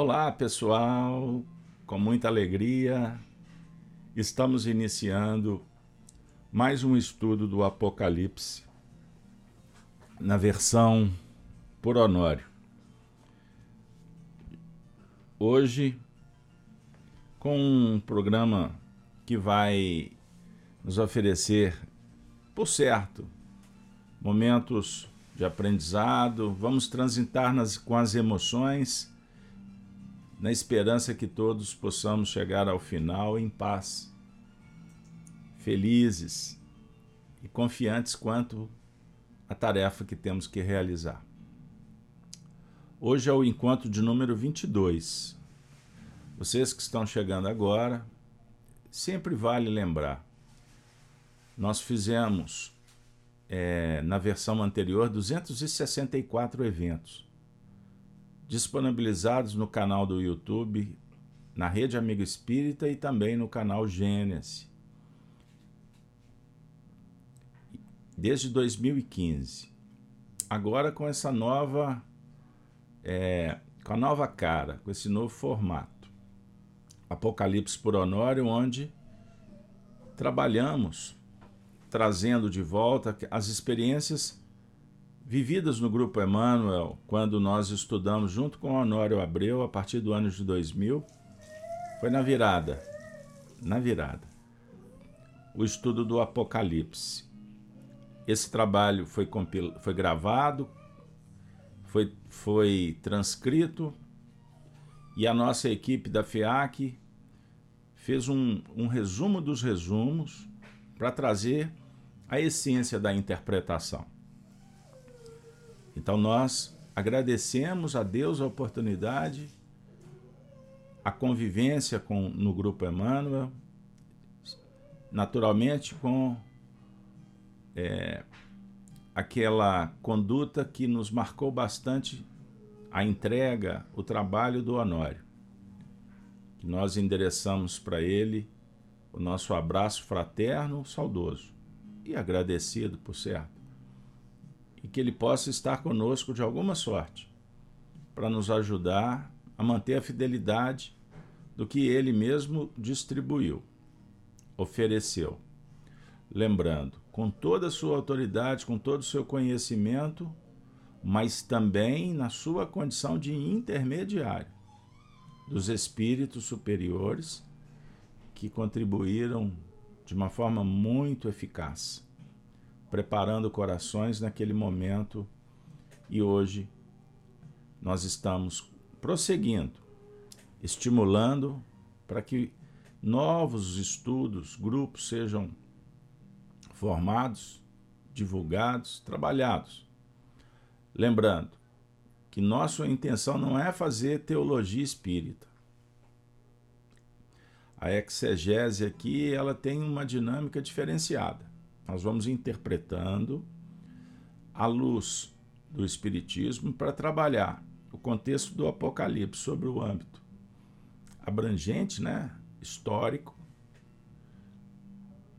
Olá, pessoal. Com muita alegria, estamos iniciando mais um estudo do Apocalipse na versão por Honório. Hoje, com um programa que vai nos oferecer, por certo, momentos de aprendizado, vamos transitar nas, com as emoções na esperança que todos possamos chegar ao final em paz, felizes e confiantes quanto à tarefa que temos que realizar. Hoje é o encontro de número 22. Vocês que estão chegando agora, sempre vale lembrar. Nós fizemos, é, na versão anterior, 264 eventos disponibilizados no canal do YouTube, na Rede Amigo Espírita e também no canal Gênesis. Desde 2015. Agora com essa nova. É, com a nova cara, com esse novo formato. Apocalipse por Honório, onde trabalhamos trazendo de volta as experiências vividas no Grupo Emmanuel, quando nós estudamos junto com Honório Abreu, a partir do ano de 2000, foi na virada. Na virada. O estudo do Apocalipse. Esse trabalho foi, compil... foi gravado, foi, foi transcrito e a nossa equipe da FEAC fez um, um resumo dos resumos para trazer a essência da interpretação. Então nós agradecemos a Deus a oportunidade, a convivência com, no Grupo Emmanuel, naturalmente com é, aquela conduta que nos marcou bastante a entrega, o trabalho do Honório. Que nós endereçamos para ele o nosso abraço fraterno, saudoso e agradecido, por certo e que ele possa estar conosco de alguma sorte, para nos ajudar a manter a fidelidade do que ele mesmo distribuiu, ofereceu. Lembrando, com toda a sua autoridade, com todo o seu conhecimento, mas também na sua condição de intermediário dos espíritos superiores que contribuíram de uma forma muito eficaz preparando corações naquele momento e hoje nós estamos prosseguindo, estimulando para que novos estudos, grupos sejam formados, divulgados, trabalhados. Lembrando que nossa intenção não é fazer teologia espírita. A exegese aqui ela tem uma dinâmica diferenciada. Nós vamos interpretando à luz do Espiritismo para trabalhar o contexto do Apocalipse sobre o âmbito abrangente, né, histórico,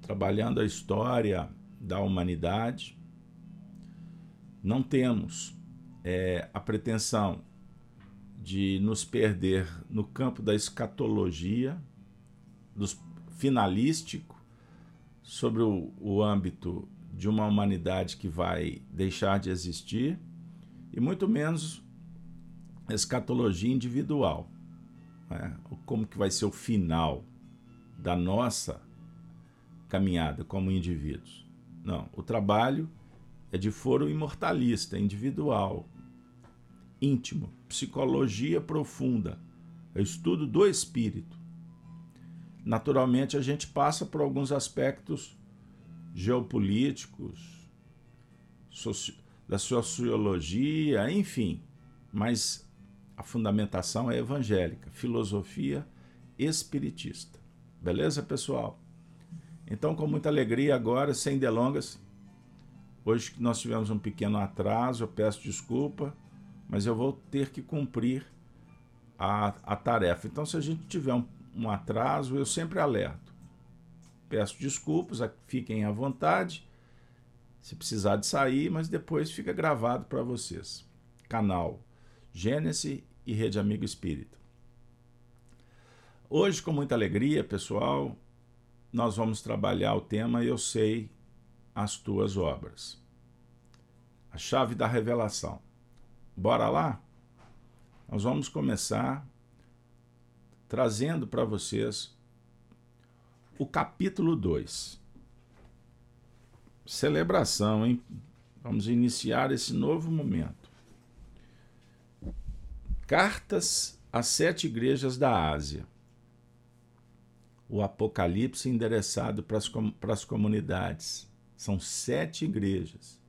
trabalhando a história da humanidade. Não temos é, a pretensão de nos perder no campo da escatologia, dos finalístico, sobre o, o âmbito de uma humanidade que vai deixar de existir e muito menos escatologia individual. Né? Como que vai ser o final da nossa caminhada como indivíduos. Não, o trabalho é de foro imortalista, individual, íntimo, psicologia profunda, é o estudo do espírito naturalmente a gente passa por alguns aspectos geopolíticos, soci... da sociologia, enfim, mas a fundamentação é evangélica, filosofia espiritista. Beleza, pessoal? Então, com muita alegria agora, sem delongas, hoje nós tivemos um pequeno atraso, eu peço desculpa, mas eu vou ter que cumprir a, a tarefa. Então, se a gente tiver um um atraso, eu sempre alerto. Peço desculpas, fiquem à vontade, se precisar de sair, mas depois fica gravado para vocês. Canal Gênesis e Rede Amigo Espírita. Hoje, com muita alegria, pessoal, nós vamos trabalhar o tema Eu sei as tuas obras. A chave da revelação. Bora lá? Nós vamos começar trazendo para vocês o capítulo 2. Celebração, hein? Vamos iniciar esse novo momento. Cartas às sete igrejas da Ásia. O Apocalipse endereçado para as, para as comunidades. São sete igrejas.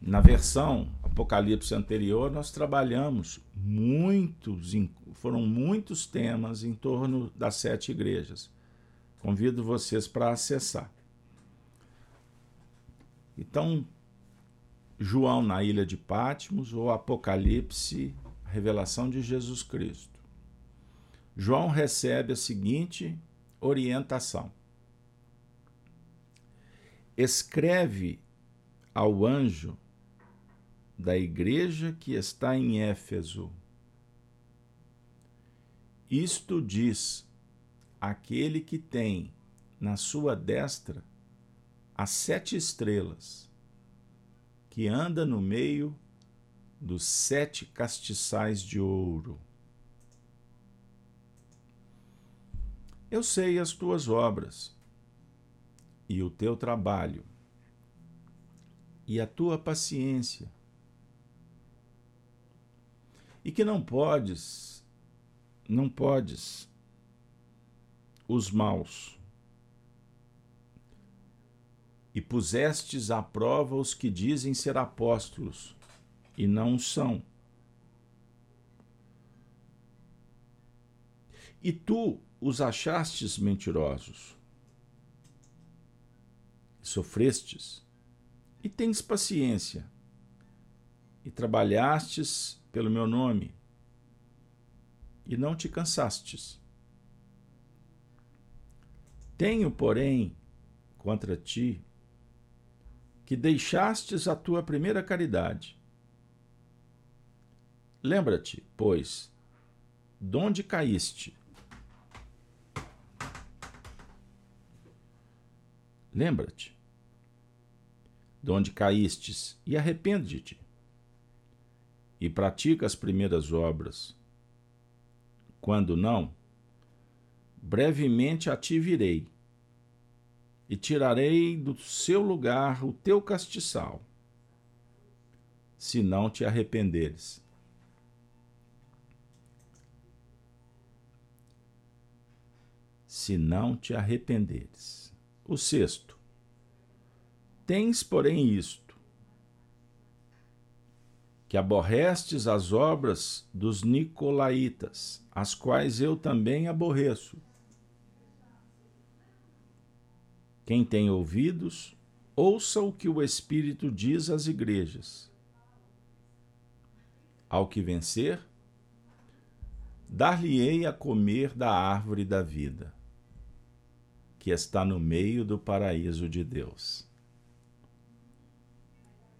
Na versão Apocalipse anterior, nós trabalhamos muitos, foram muitos temas em torno das sete igrejas. Convido vocês para acessar. Então, João na ilha de Patmos ou Apocalipse, revelação de Jesus Cristo. João recebe a seguinte orientação: Escreve ao anjo da igreja que está em Éfeso. Isto diz aquele que tem na sua destra as sete estrelas, que anda no meio dos sete castiçais de ouro. Eu sei as tuas obras e o teu trabalho e a tua paciência, e que não podes, não podes os maus. E pusestes à prova os que dizem ser apóstolos e não são. E tu os achastes mentirosos, sofrestes, e tens paciência, e trabalhastes pelo meu nome, e não te cansastes. Tenho, porém, contra ti, que deixastes a tua primeira caridade. Lembra-te, pois, de onde caíste. Lembra-te de onde caístes e arrepende-te. E pratica as primeiras obras. Quando não, brevemente a ti virei, e tirarei do seu lugar o teu castiçal, se não te arrependeres. Se não te arrependeres. O sexto. Tens, porém, isto: que aborrestes as obras dos nicolaítas, as quais eu também aborreço. Quem tem ouvidos, ouça o que o Espírito diz às igrejas. Ao que vencer, dar-lhe-ei a comer da árvore da vida, que está no meio do paraíso de Deus.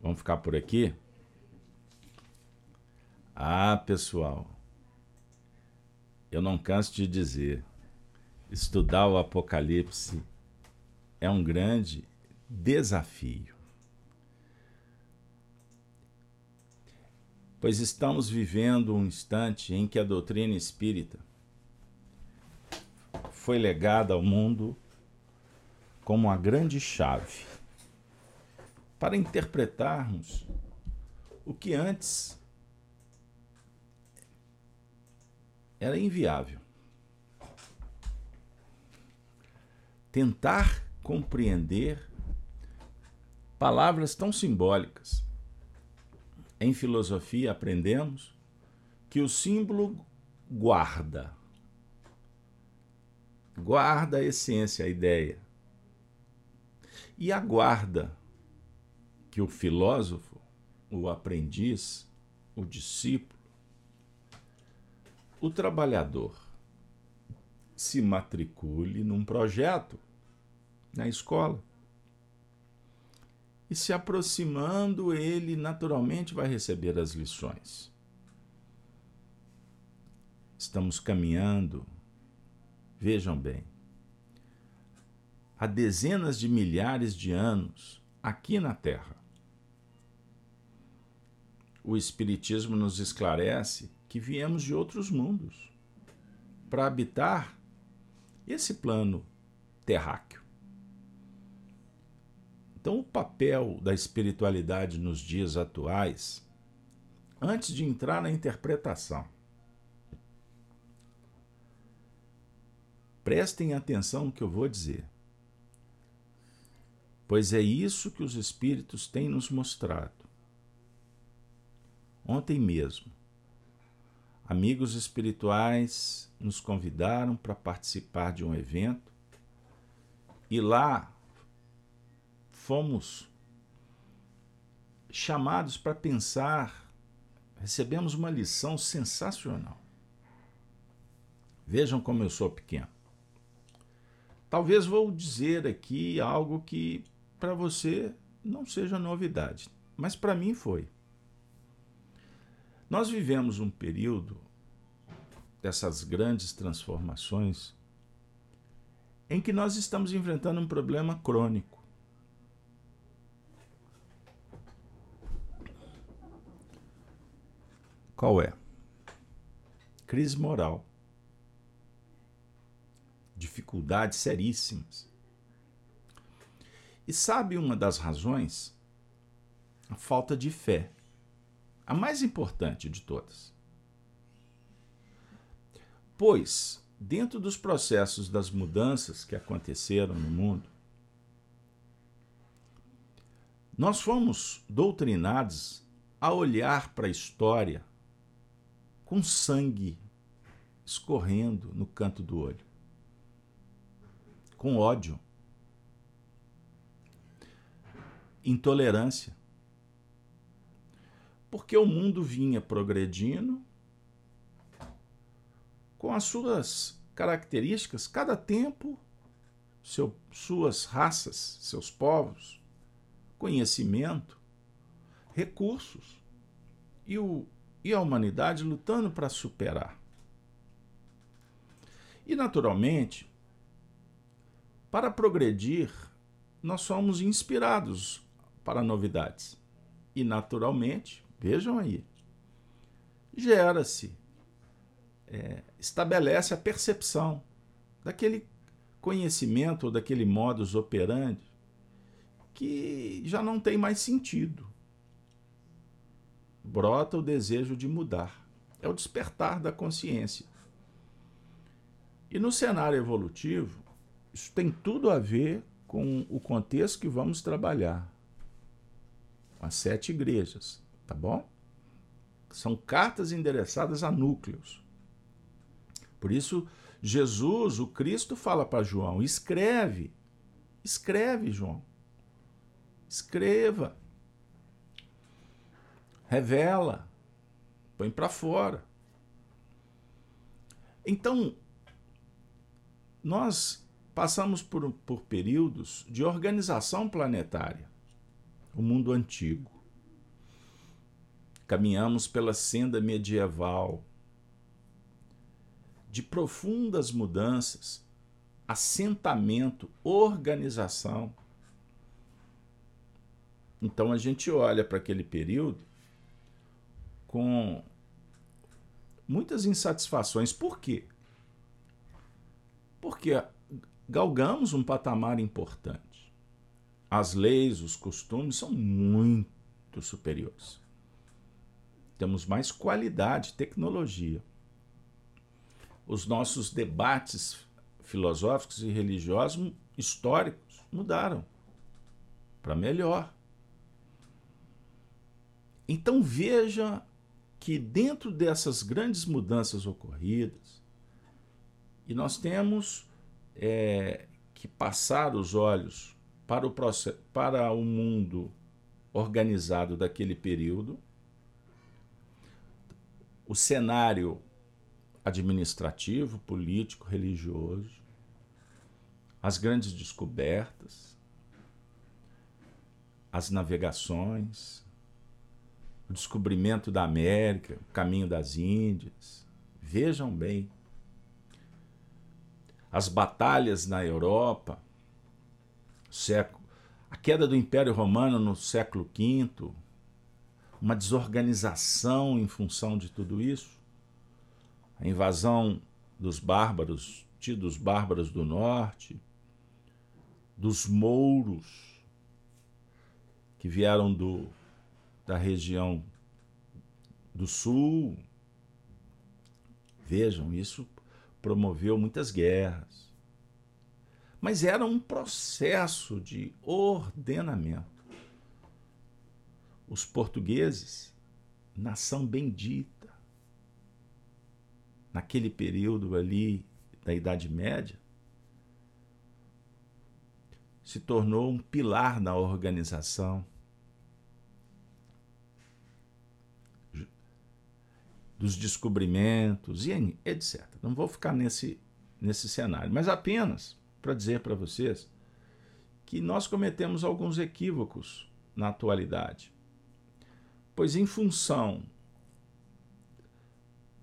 Vamos ficar por aqui? Ah, pessoal, eu não canso de dizer, estudar o Apocalipse é um grande desafio. Pois estamos vivendo um instante em que a doutrina espírita foi legada ao mundo como uma grande chave para interpretarmos o que antes era inviável. Tentar compreender palavras tão simbólicas. Em filosofia aprendemos que o símbolo guarda. Guarda a essência, a ideia. E aguarda que o filósofo, o aprendiz, o discípulo, o trabalhador se matricule num projeto na escola. E se aproximando, ele naturalmente vai receber as lições. Estamos caminhando Vejam bem, há dezenas de milhares de anos aqui na Terra. O Espiritismo nos esclarece que viemos de outros mundos para habitar esse plano terráqueo. Então, o papel da espiritualidade nos dias atuais, antes de entrar na interpretação, prestem atenção no que eu vou dizer, pois é isso que os Espíritos têm nos mostrado. Ontem mesmo, amigos espirituais nos convidaram para participar de um evento e lá fomos chamados para pensar, recebemos uma lição sensacional. Vejam como eu sou pequeno. Talvez vou dizer aqui algo que para você não seja novidade, mas para mim foi. Nós vivemos um período dessas grandes transformações em que nós estamos enfrentando um problema crônico. Qual é? Crise moral. Dificuldades seríssimas. E sabe uma das razões? A falta de fé a mais importante de todas. Pois, dentro dos processos das mudanças que aconteceram no mundo, nós fomos doutrinados a olhar para a história com sangue escorrendo no canto do olho, com ódio, intolerância, porque o mundo vinha progredindo com as suas características, cada tempo, seu, suas raças, seus povos, conhecimento, recursos e, o, e a humanidade lutando para superar. E, naturalmente, para progredir, nós somos inspirados para novidades. E, naturalmente, Vejam aí. Gera-se, é, estabelece a percepção daquele conhecimento ou daquele modus operandi que já não tem mais sentido. Brota o desejo de mudar. É o despertar da consciência. E no cenário evolutivo, isso tem tudo a ver com o contexto que vamos trabalhar. As sete igrejas tá bom? São cartas endereçadas a núcleos. Por isso, Jesus, o Cristo, fala para João: escreve, escreve, João. Escreva. Revela. Põe para fora. Então, nós passamos por, por períodos de organização planetária. O mundo antigo caminhamos pela senda medieval de profundas mudanças, assentamento, organização. Então a gente olha para aquele período com muitas insatisfações. Por quê? Porque galgamos um patamar importante. As leis, os costumes são muito superiores. Temos mais qualidade, tecnologia. Os nossos debates filosóficos e religiosos históricos mudaram para melhor. Então veja que dentro dessas grandes mudanças ocorridas, e nós temos é, que passar os olhos para o, para o mundo organizado daquele período, o cenário administrativo, político, religioso, as grandes descobertas, as navegações, o descobrimento da América, o caminho das Índias. Vejam bem. as batalhas na Europa, século, a queda do Império Romano no século V, uma desorganização em função de tudo isso, a invasão dos bárbaros, tidos bárbaros do norte, dos mouros que vieram do, da região do sul. Vejam, isso promoveu muitas guerras. Mas era um processo de ordenamento. Os portugueses, nação bendita, naquele período ali da Idade Média, se tornou um pilar na organização dos descobrimentos e etc. Não vou ficar nesse, nesse cenário, mas apenas para dizer para vocês que nós cometemos alguns equívocos na atualidade. Pois, em função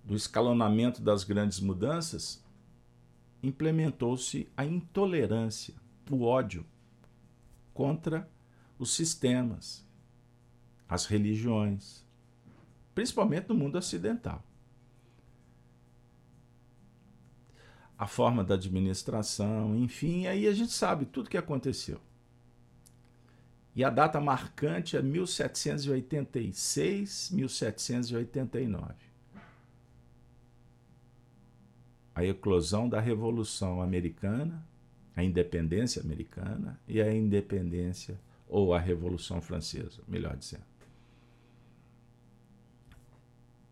do escalonamento das grandes mudanças, implementou-se a intolerância, o ódio contra os sistemas, as religiões, principalmente no mundo ocidental. A forma da administração, enfim, aí a gente sabe tudo o que aconteceu. E a data marcante é 1786, 1789. A eclosão da Revolução Americana, a independência americana e a independência, ou a Revolução Francesa, melhor dizendo.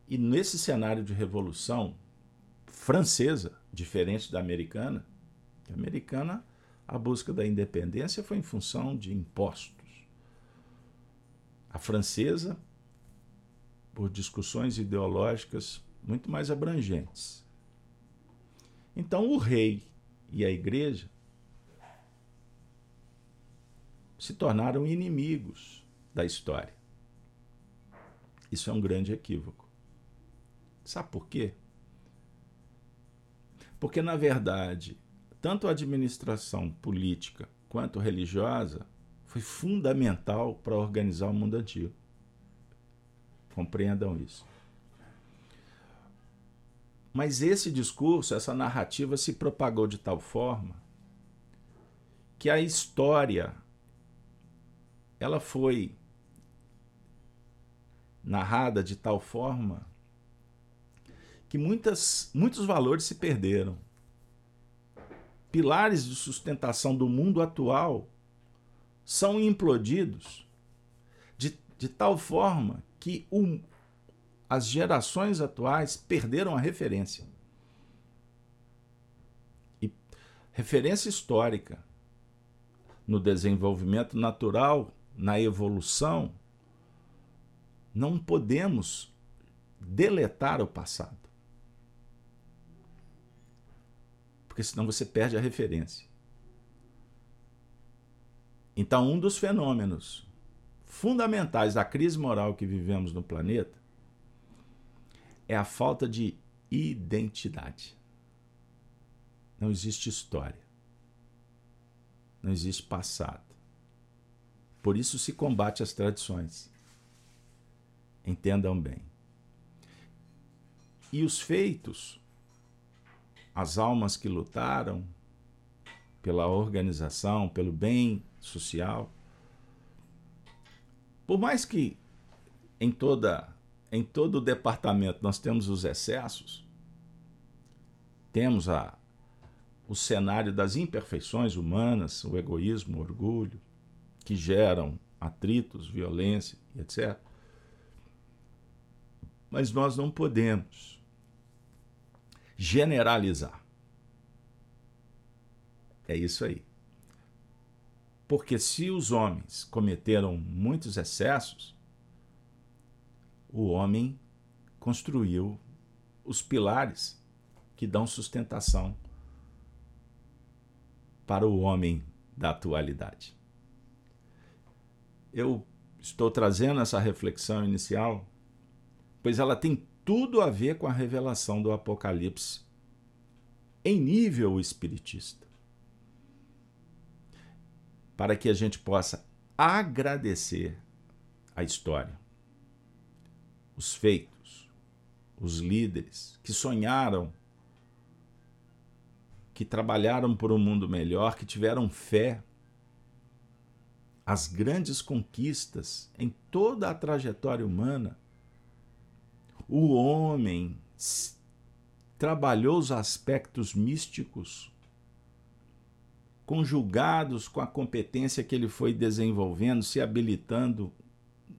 E nesse cenário de revolução francesa, diferente da americana, a americana, a busca da independência foi em função de impostos. A francesa, por discussões ideológicas muito mais abrangentes. Então, o rei e a igreja se tornaram inimigos da história. Isso é um grande equívoco. Sabe por quê? Porque, na verdade, tanto a administração política quanto religiosa foi fundamental para organizar o mundo antigo. Compreendam isso. Mas esse discurso, essa narrativa se propagou de tal forma que a história ela foi narrada de tal forma que muitas, muitos valores se perderam. Pilares de sustentação do mundo atual são implodidos de, de tal forma que o, as gerações atuais perderam a referência. E referência histórica no desenvolvimento natural, na evolução, não podemos deletar o passado. porque senão você perde a referência. Então, um dos fenômenos fundamentais da crise moral que vivemos no planeta é a falta de identidade. Não existe história. Não existe passado. Por isso se combate as tradições. Entendam bem. E os feitos as almas que lutaram pela organização, pelo bem social. Por mais que em toda em todo o departamento nós temos os excessos, temos a o cenário das imperfeições humanas, o egoísmo, o orgulho, que geram atritos, violência, etc. Mas nós não podemos generalizar. É isso aí. Porque se os homens cometeram muitos excessos, o homem construiu os pilares que dão sustentação para o homem da atualidade. Eu estou trazendo essa reflexão inicial, pois ela tem tudo a ver com a revelação do Apocalipse em nível espiritista, para que a gente possa agradecer a história, os feitos, os líderes que sonharam, que trabalharam por um mundo melhor, que tiveram fé, as grandes conquistas em toda a trajetória humana. O homem trabalhou os aspectos místicos conjugados com a competência que ele foi desenvolvendo, se habilitando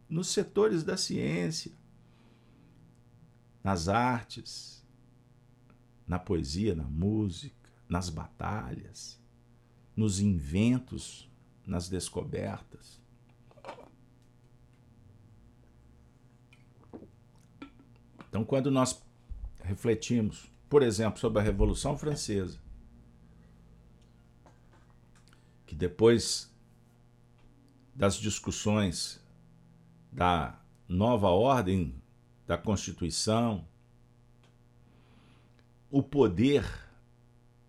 nos setores da ciência, nas artes, na poesia, na música, nas batalhas, nos inventos, nas descobertas. Então, quando nós refletimos, por exemplo, sobre a Revolução Francesa, que depois das discussões da nova ordem da Constituição, o poder,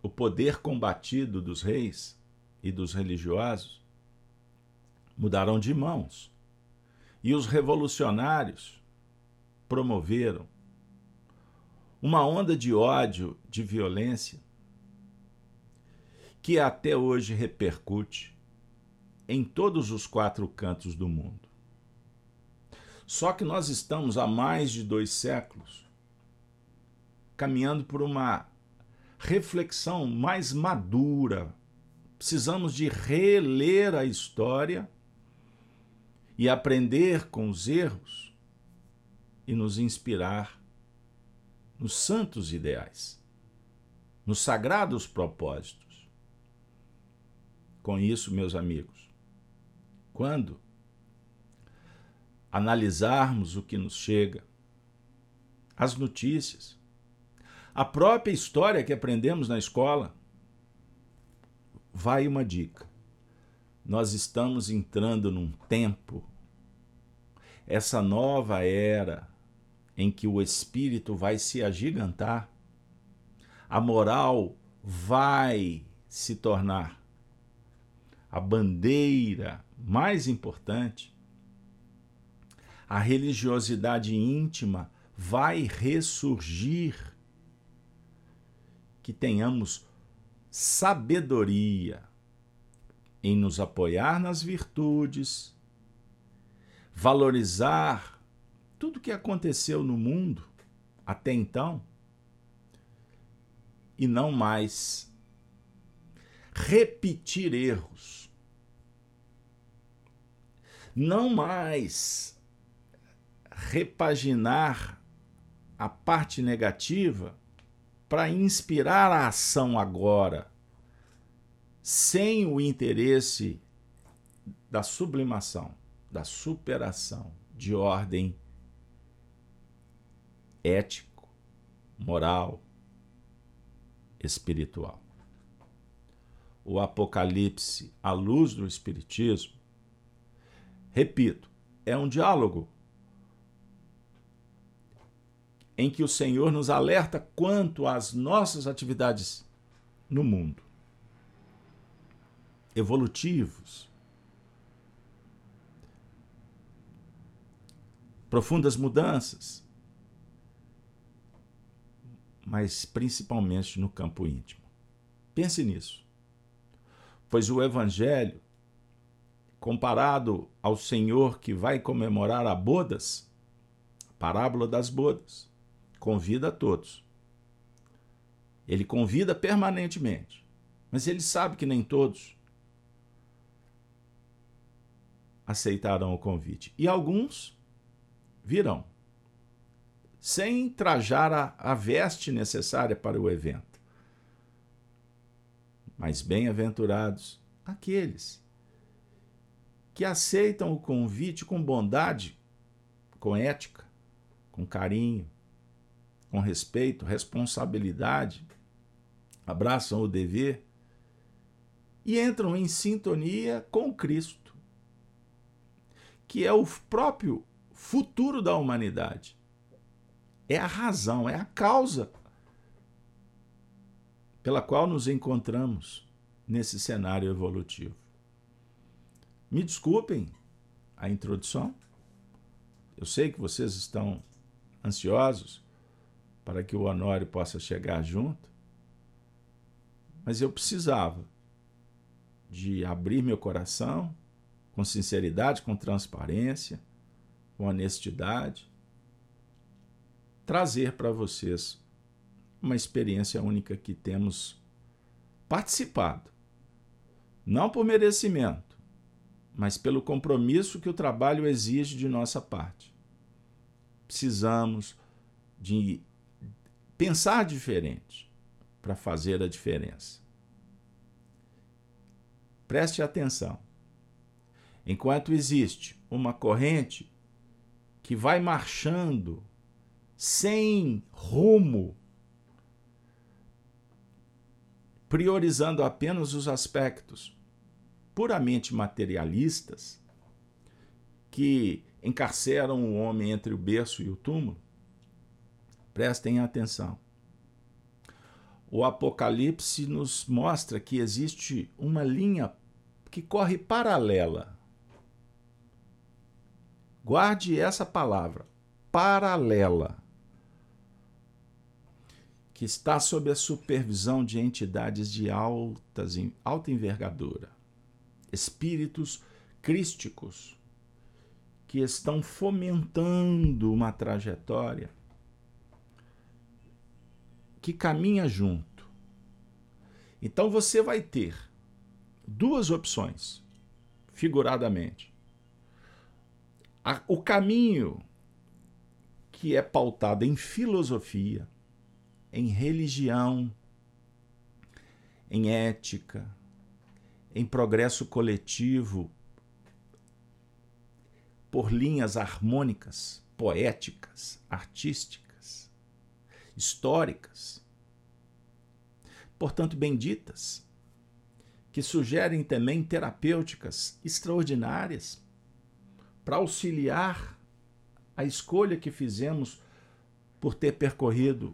o poder combatido dos reis e dos religiosos mudaram de mãos. E os revolucionários promoveram uma onda de ódio, de violência, que até hoje repercute em todos os quatro cantos do mundo. Só que nós estamos há mais de dois séculos caminhando por uma reflexão mais madura. Precisamos de reler a história e aprender com os erros e nos inspirar nos santos ideais, nos sagrados propósitos com isso, meus amigos. Quando analisarmos o que nos chega, as notícias, a própria história que aprendemos na escola, vai uma dica. Nós estamos entrando num tempo, essa nova era em que o espírito vai se agigantar, a moral vai se tornar a bandeira mais importante, a religiosidade íntima vai ressurgir. Que tenhamos sabedoria em nos apoiar nas virtudes, valorizar tudo que aconteceu no mundo até então e não mais repetir erros não mais repaginar a parte negativa para inspirar a ação agora, sem o interesse da sublimação, da superação de ordem ético, moral, espiritual. O Apocalipse, à luz do Espiritismo, Repito, é um diálogo em que o Senhor nos alerta quanto às nossas atividades no mundo. Evolutivos. Profundas mudanças. Mas principalmente no campo íntimo. Pense nisso. Pois o Evangelho comparado ao Senhor que vai comemorar a bodas, parábola das bodas, convida a todos. Ele convida permanentemente, mas ele sabe que nem todos aceitarão o convite. E alguns virão, sem trajar a, a veste necessária para o evento. Mas bem-aventurados aqueles que aceitam o convite com bondade, com ética, com carinho, com respeito, responsabilidade, abraçam o dever e entram em sintonia com Cristo, que é o próprio futuro da humanidade. É a razão, é a causa pela qual nos encontramos nesse cenário evolutivo. Me desculpem a introdução. Eu sei que vocês estão ansiosos para que o Honório possa chegar junto, mas eu precisava de abrir meu coração com sinceridade, com transparência, com honestidade, trazer para vocês uma experiência única que temos participado. Não por merecimento, mas pelo compromisso que o trabalho exige de nossa parte. Precisamos de pensar diferente para fazer a diferença. Preste atenção. Enquanto existe uma corrente que vai marchando sem rumo, priorizando apenas os aspectos puramente materialistas que encarceram o homem entre o berço e o túmulo, prestem atenção. O Apocalipse nos mostra que existe uma linha que corre paralela. Guarde essa palavra, paralela que está sob a supervisão de entidades de altas, alta envergadura, espíritos crísticos, que estão fomentando uma trajetória que caminha junto. Então você vai ter duas opções, figuradamente. O caminho que é pautado em filosofia, em religião, em ética, em progresso coletivo, por linhas harmônicas, poéticas, artísticas, históricas, portanto benditas, que sugerem também terapêuticas extraordinárias para auxiliar a escolha que fizemos por ter percorrido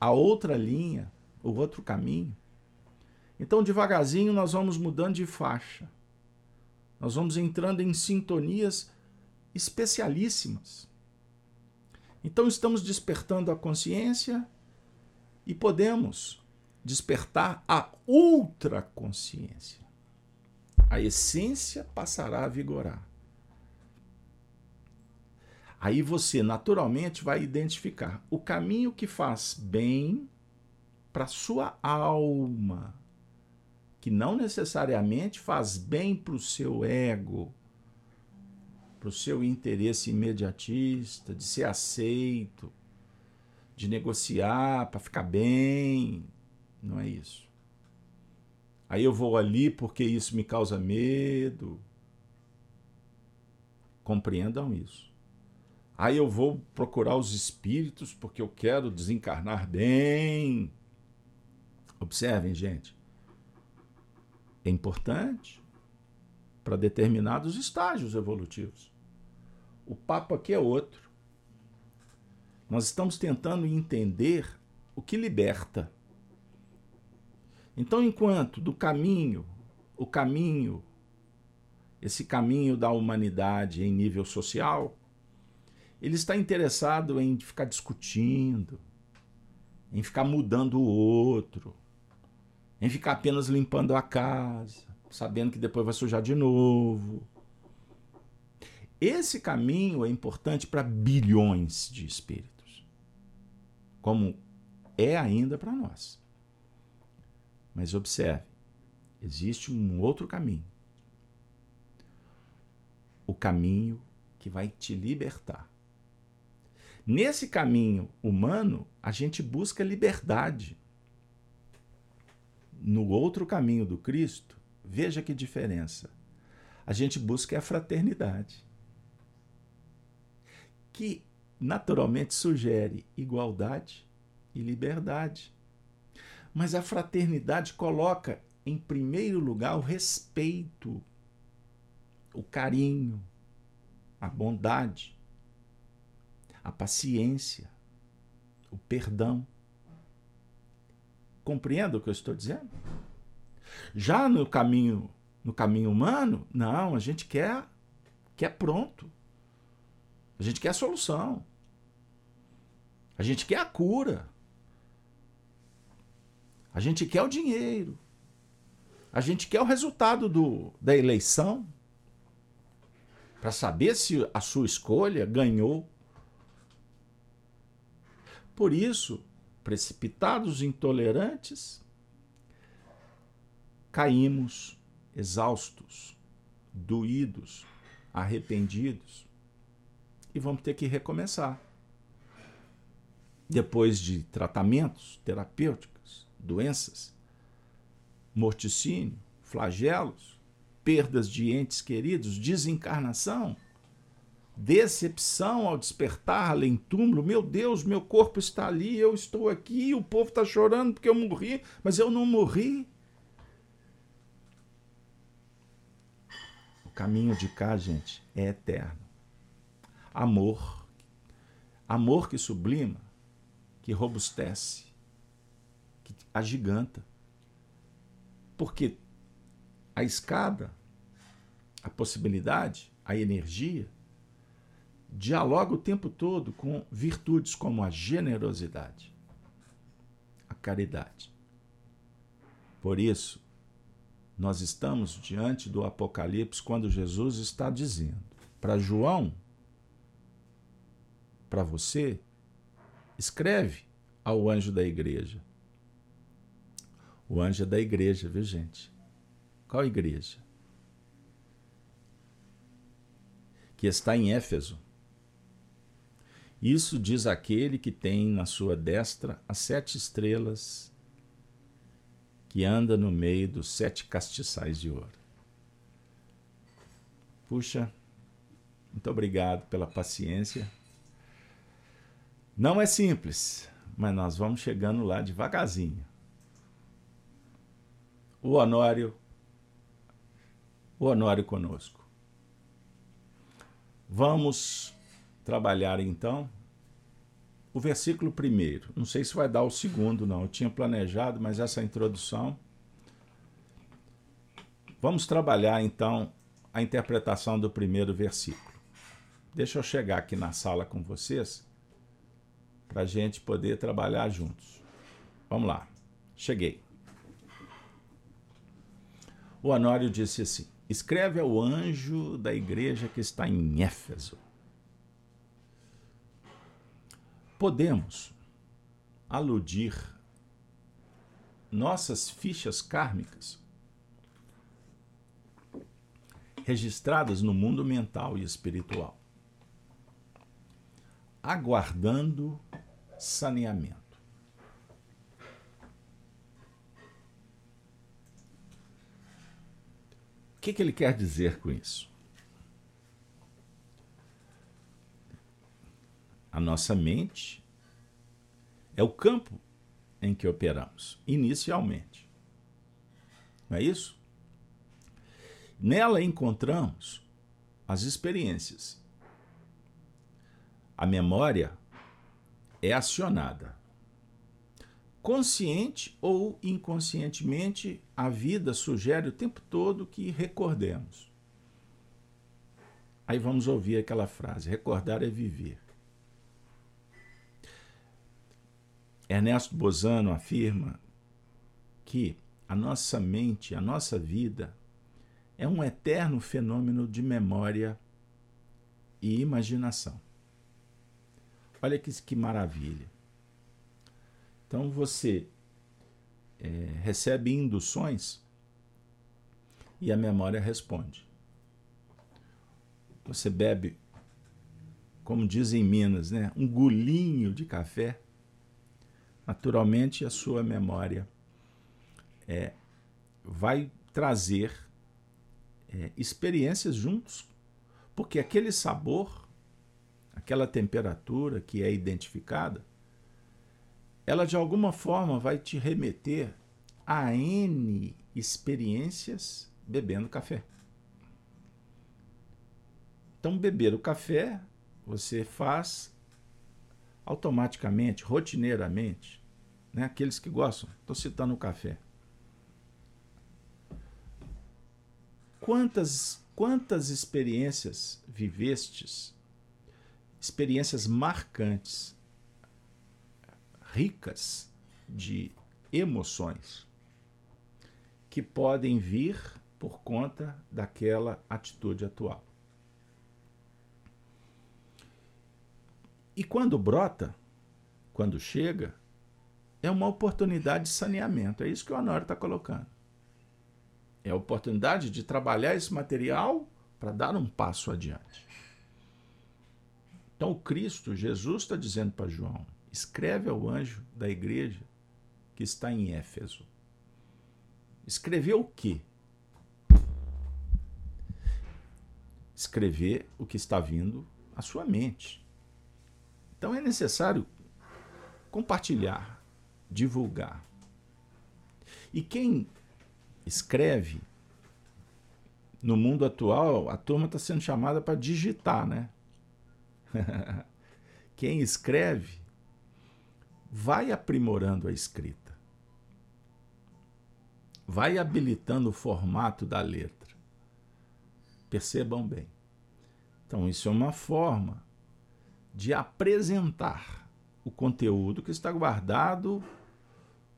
a outra linha, o outro caminho. Então, devagarzinho, nós vamos mudando de faixa. Nós vamos entrando em sintonias especialíssimas. Então, estamos despertando a consciência e podemos despertar a ultra consciência. A essência passará a vigorar. Aí você naturalmente vai identificar o caminho que faz bem para sua alma, que não necessariamente faz bem para o seu ego, para o seu interesse imediatista, de ser aceito, de negociar para ficar bem. Não é isso. Aí eu vou ali porque isso me causa medo. Compreendam isso. Aí eu vou procurar os espíritos porque eu quero desencarnar bem. Observem, gente. É importante para determinados estágios evolutivos. O papo aqui é outro. Nós estamos tentando entender o que liberta. Então, enquanto do caminho, o caminho, esse caminho da humanidade em nível social, ele está interessado em ficar discutindo, em ficar mudando o outro, em ficar apenas limpando a casa, sabendo que depois vai sujar de novo. Esse caminho é importante para bilhões de espíritos, como é ainda para nós. Mas observe, existe um outro caminho. O caminho que vai te libertar. Nesse caminho humano, a gente busca liberdade. No outro caminho do Cristo, veja que diferença. A gente busca a fraternidade, que naturalmente sugere igualdade e liberdade. Mas a fraternidade coloca em primeiro lugar o respeito, o carinho, a bondade a paciência, o perdão. Compreenda o que eu estou dizendo? Já no caminho, no caminho humano, não, a gente quer quer pronto. A gente quer a solução. A gente quer a cura. A gente quer o dinheiro. A gente quer o resultado do, da eleição para saber se a sua escolha ganhou. Por isso, precipitados intolerantes, caímos exaustos, doídos, arrependidos e vamos ter que recomeçar. Depois de tratamentos terapêuticos, doenças, morticínio, flagelos, perdas de entes queridos, desencarnação, decepção ao despertar além túmulo. Meu Deus, meu corpo está ali, eu estou aqui, o povo está chorando porque eu morri, mas eu não morri. O caminho de cá, gente, é eterno. Amor. Amor que sublima, que robustece, que agiganta. Porque a escada, a possibilidade, a energia, dialoga o tempo todo com virtudes como a generosidade, a caridade. Por isso, nós estamos diante do Apocalipse quando Jesus está dizendo para João, para você, escreve ao anjo da igreja. O anjo é da igreja, viu gente? Qual igreja? Que está em Éfeso. Isso diz aquele que tem na sua destra as sete estrelas, que anda no meio dos sete castiçais de ouro. Puxa, muito obrigado pela paciência. Não é simples, mas nós vamos chegando lá devagarzinho. O Honório o Honório conosco. Vamos trabalhar então o versículo primeiro. Não sei se vai dar o segundo, não. Eu tinha planejado, mas essa introdução. Vamos trabalhar então a interpretação do primeiro versículo. Deixa eu chegar aqui na sala com vocês para a gente poder trabalhar juntos. Vamos lá. Cheguei. O Honório disse assim: escreve ao anjo da igreja que está em Éfeso. Podemos aludir nossas fichas kármicas registradas no mundo mental e espiritual, aguardando saneamento. que, que ele quer dizer com isso? A nossa mente é o campo em que operamos, inicialmente. Não é isso? Nela encontramos as experiências. A memória é acionada consciente ou inconscientemente, a vida sugere o tempo todo que recordemos. Aí vamos ouvir aquela frase: recordar é viver. Ernesto Bozano afirma que a nossa mente, a nossa vida, é um eterno fenômeno de memória e imaginação. Olha que, que maravilha. Então você é, recebe induções e a memória responde. Você bebe, como dizem em Minas, né, um golinho de café, naturalmente a sua memória é, vai trazer é, experiências juntos, porque aquele sabor, aquela temperatura que é identificada, ela de alguma forma vai te remeter a N experiências bebendo café. Então, beber o café você faz automaticamente, rotineiramente, né? aqueles que gostam. Estou citando o café. Quantas, quantas experiências vivestes, experiências marcantes, ricas de emoções, que podem vir por conta daquela atitude atual. E quando brota, quando chega, é uma oportunidade de saneamento. É isso que o Honório está colocando. É a oportunidade de trabalhar esse material para dar um passo adiante. Então, o Cristo, Jesus, está dizendo para João: escreve ao anjo da igreja que está em Éfeso. Escrever o quê? Escrever o que está vindo à sua mente. Então é necessário compartilhar, divulgar. E quem escreve, no mundo atual, a turma está sendo chamada para digitar, né? quem escreve vai aprimorando a escrita, vai habilitando o formato da letra. Percebam bem. Então, isso é uma forma de apresentar o conteúdo que está guardado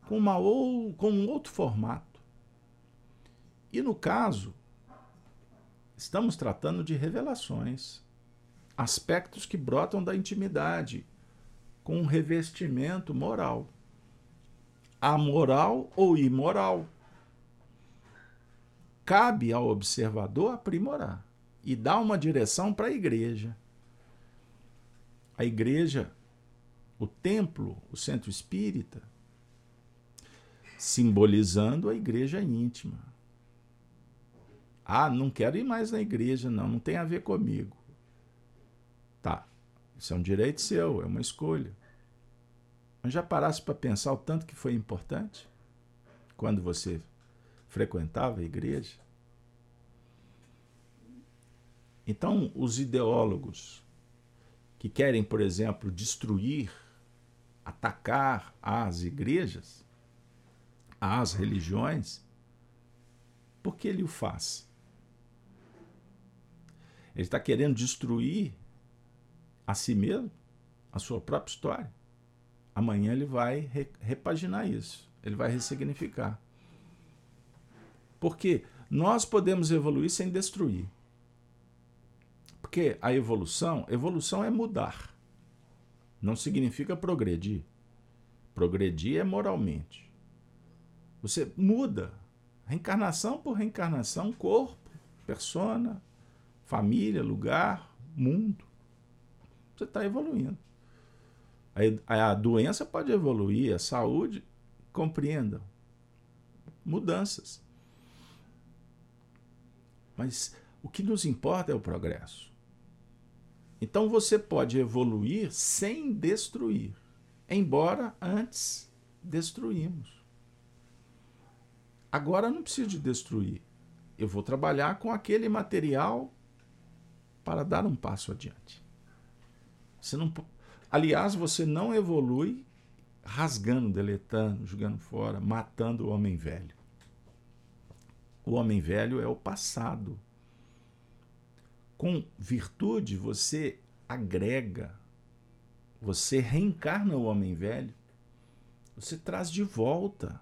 com, uma ou, com um outro formato. E no caso, estamos tratando de revelações, aspectos que brotam da intimidade, com um revestimento moral. Amoral ou imoral. Cabe ao observador aprimorar e dar uma direção para a igreja a igreja, o templo, o centro espírita, simbolizando a igreja íntima. Ah, não quero ir mais na igreja, não, não tem a ver comigo. Tá, isso é um direito seu, é uma escolha. Mas já parasse para pensar o tanto que foi importante quando você frequentava a igreja? Então, os ideólogos que querem, por exemplo, destruir, atacar as igrejas, as religiões, por que ele o faz? Ele está querendo destruir a si mesmo, a sua própria história. Amanhã ele vai repaginar isso, ele vai ressignificar. Porque nós podemos evoluir sem destruir. Porque a evolução, evolução é mudar. Não significa progredir. Progredir é moralmente. Você muda. Reencarnação por reencarnação, corpo, persona, família, lugar, mundo. Você está evoluindo. A, a doença pode evoluir, a saúde, compreendam. Mudanças. Mas o que nos importa é o progresso. Então você pode evoluir sem destruir, embora antes destruímos. Agora não preciso de destruir. Eu vou trabalhar com aquele material para dar um passo adiante. Você não, aliás, você não evolui rasgando, deletando, jogando fora, matando o homem velho. O homem velho é o passado com virtude, você agrega, você reencarna o homem velho, você traz de volta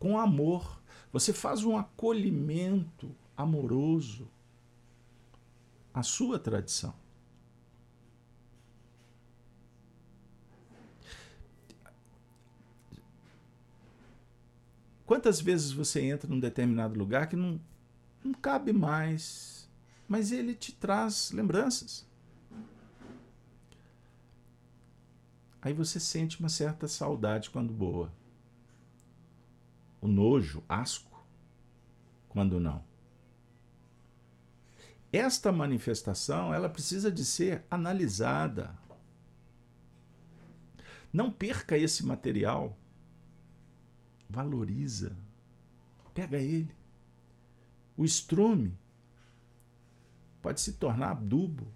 com amor. Você faz um acolhimento amoroso à sua tradição. Quantas vezes você entra num determinado lugar que não, não cabe mais mas ele te traz lembranças. Aí você sente uma certa saudade quando boa. O nojo, asco, quando não. Esta manifestação, ela precisa de ser analisada. Não perca esse material. Valoriza. Pega ele. O estrume pode se tornar adubo.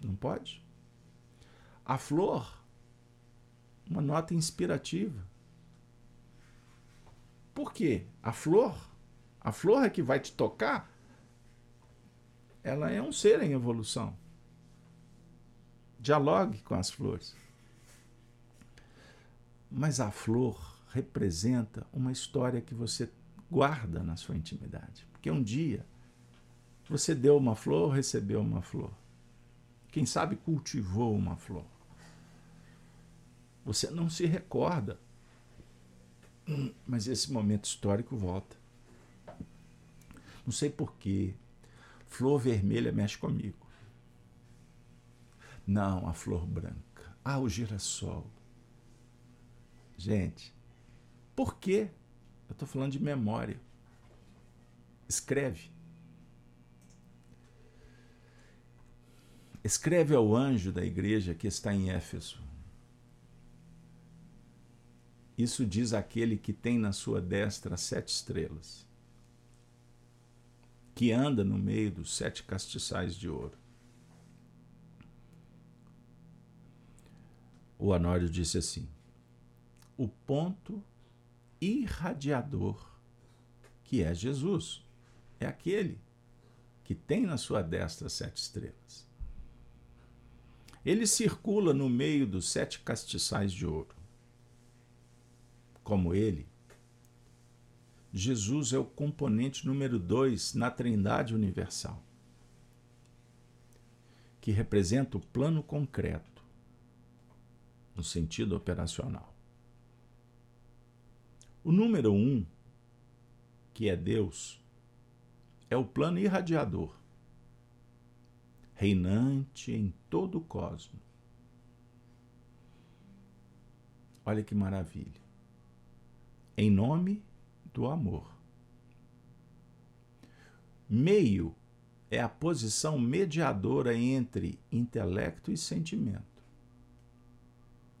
Não pode? A flor uma nota inspirativa. Por quê? A flor, a flor é que vai te tocar, ela é um ser em evolução. Dialogue com as flores. Mas a flor representa uma história que você guarda na sua intimidade. Porque um dia você deu uma flor, recebeu uma flor. Quem sabe cultivou uma flor. Você não se recorda, mas esse momento histórico volta. Não sei porquê. Flor vermelha mexe comigo. Não, a flor branca. Ah, o girassol. Gente, por quê? Eu estou falando de memória. Escreve. Escreve ao anjo da igreja que está em Éfeso. Isso diz aquele que tem na sua destra sete estrelas, que anda no meio dos sete castiçais de ouro. O Anório disse assim: o ponto irradiador, que é Jesus. É aquele que tem na sua destra sete estrelas. Ele circula no meio dos sete castiçais de ouro. Como ele, Jesus é o componente número dois na Trindade Universal, que representa o plano concreto, no sentido operacional. O número um, que é Deus, é o plano irradiador, reinante em todo o cosmos. Olha que maravilha. Em nome do amor. Meio é a posição mediadora entre intelecto e sentimento.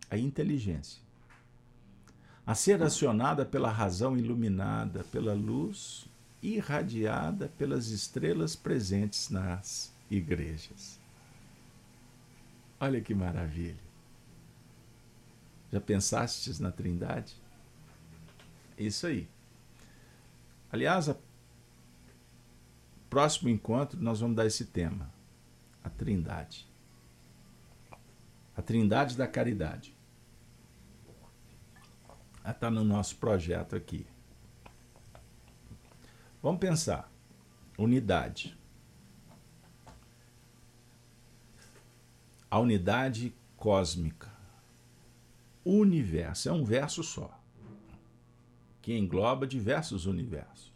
A inteligência a ser acionada pela razão iluminada, pela luz irradiada pelas estrelas presentes nas igrejas. Olha que maravilha. Já pensastes na Trindade? Isso aí. Aliás, a próximo encontro nós vamos dar esse tema, a Trindade. A Trindade da caridade está no nosso projeto aqui. Vamos pensar. Unidade. A unidade cósmica. Universo é um verso só, que engloba diversos universos.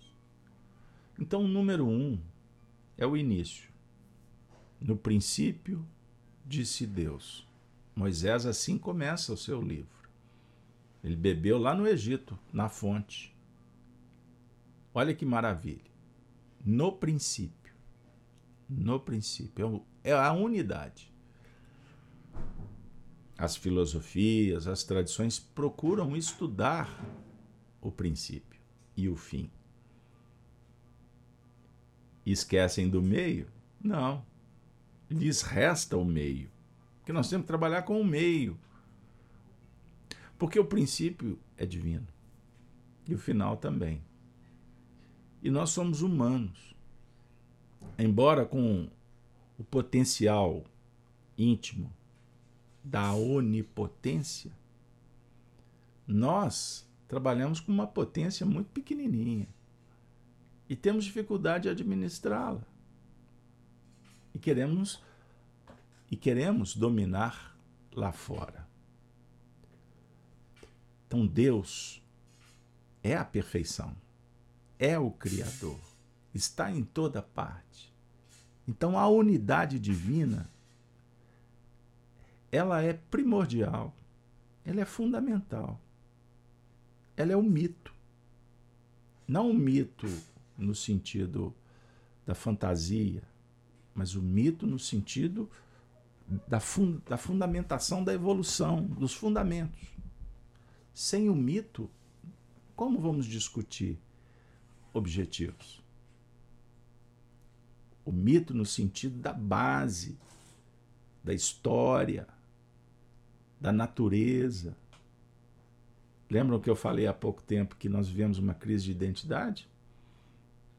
Então, o número um é o início. No princípio, disse Deus. Moisés assim começa o seu livro. Ele bebeu lá no Egito, na fonte. Olha que maravilha. No princípio. No princípio. É, é a unidade. As filosofias, as tradições procuram estudar o princípio e o fim. Esquecem do meio? Não. Lhes resta o meio. Porque nós temos que trabalhar com o meio porque o princípio é divino e o final também. E nós somos humanos. Embora com o potencial íntimo da onipotência, nós trabalhamos com uma potência muito pequenininha e temos dificuldade de administrá-la. E queremos e queremos dominar lá fora. Então Deus é a perfeição, é o Criador, está em toda parte. Então a unidade divina ela é primordial, ela é fundamental. Ela é um mito. Não um mito no sentido da fantasia, mas o mito no sentido da, fun da fundamentação da evolução, dos fundamentos. Sem o mito, como vamos discutir objetivos? O mito no sentido da base, da história, da natureza, Lembram que eu falei há pouco tempo que nós vivemos uma crise de identidade?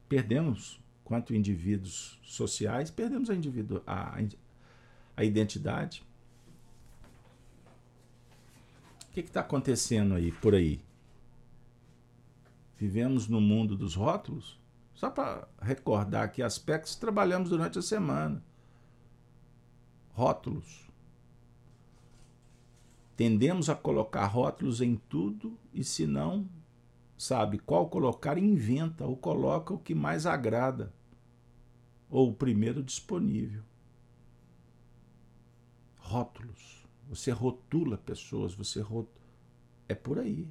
Perdemos, quanto indivíduos sociais, perdemos a, indivíduo, a, a identidade. O que está acontecendo aí, por aí? Vivemos no mundo dos rótulos? Só para recordar que aspectos trabalhamos durante a semana. Rótulos. Tendemos a colocar rótulos em tudo e, se não sabe qual colocar, inventa ou coloca o que mais agrada, ou o primeiro disponível. Rótulos. Você rotula pessoas, você rot... é por aí.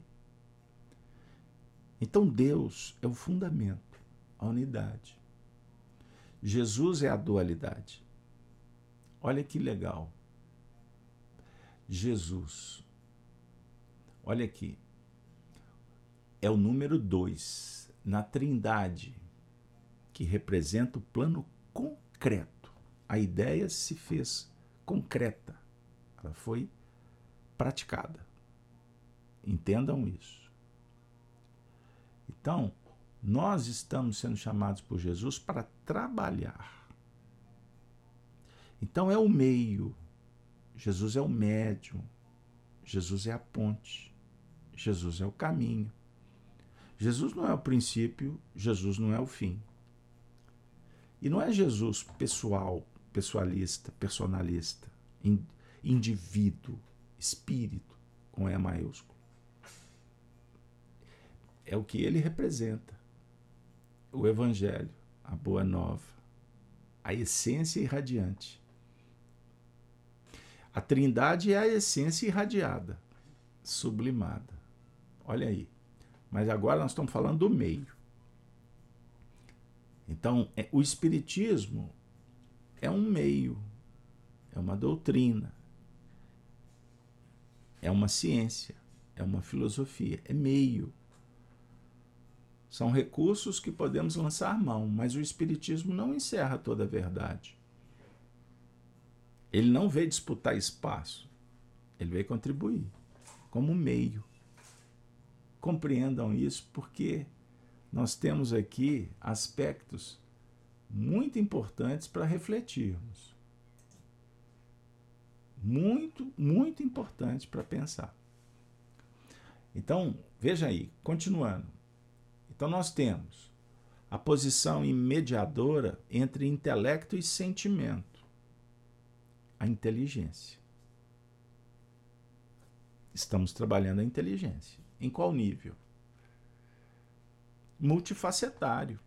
Então Deus é o fundamento, a unidade. Jesus é a dualidade. Olha que legal. Jesus. Olha aqui. É o número dois na Trindade, que representa o plano concreto. A ideia se fez concreta, ela foi praticada. Entendam isso. Então, nós estamos sendo chamados por Jesus para trabalhar. Então, é o meio Jesus é o médium. Jesus é a ponte. Jesus é o caminho. Jesus não é o princípio, Jesus não é o fim. E não é Jesus pessoal, pessoalista, personalista, indivíduo, espírito, com E maiúsculo. É o que ele representa. O Evangelho, a Boa Nova, a essência irradiante. A trindade é a essência irradiada, sublimada. Olha aí. Mas agora nós estamos falando do meio. Então, é, o Espiritismo é um meio, é uma doutrina, é uma ciência, é uma filosofia, é meio. São recursos que podemos lançar mão, mas o Espiritismo não encerra toda a verdade. Ele não veio disputar espaço, ele veio contribuir como meio. Compreendam isso porque nós temos aqui aspectos muito importantes para refletirmos. Muito, muito importante para pensar. Então, veja aí, continuando. Então, nós temos a posição imediadora entre intelecto e sentimento a inteligência. Estamos trabalhando a inteligência. Em qual nível? Multifacetário.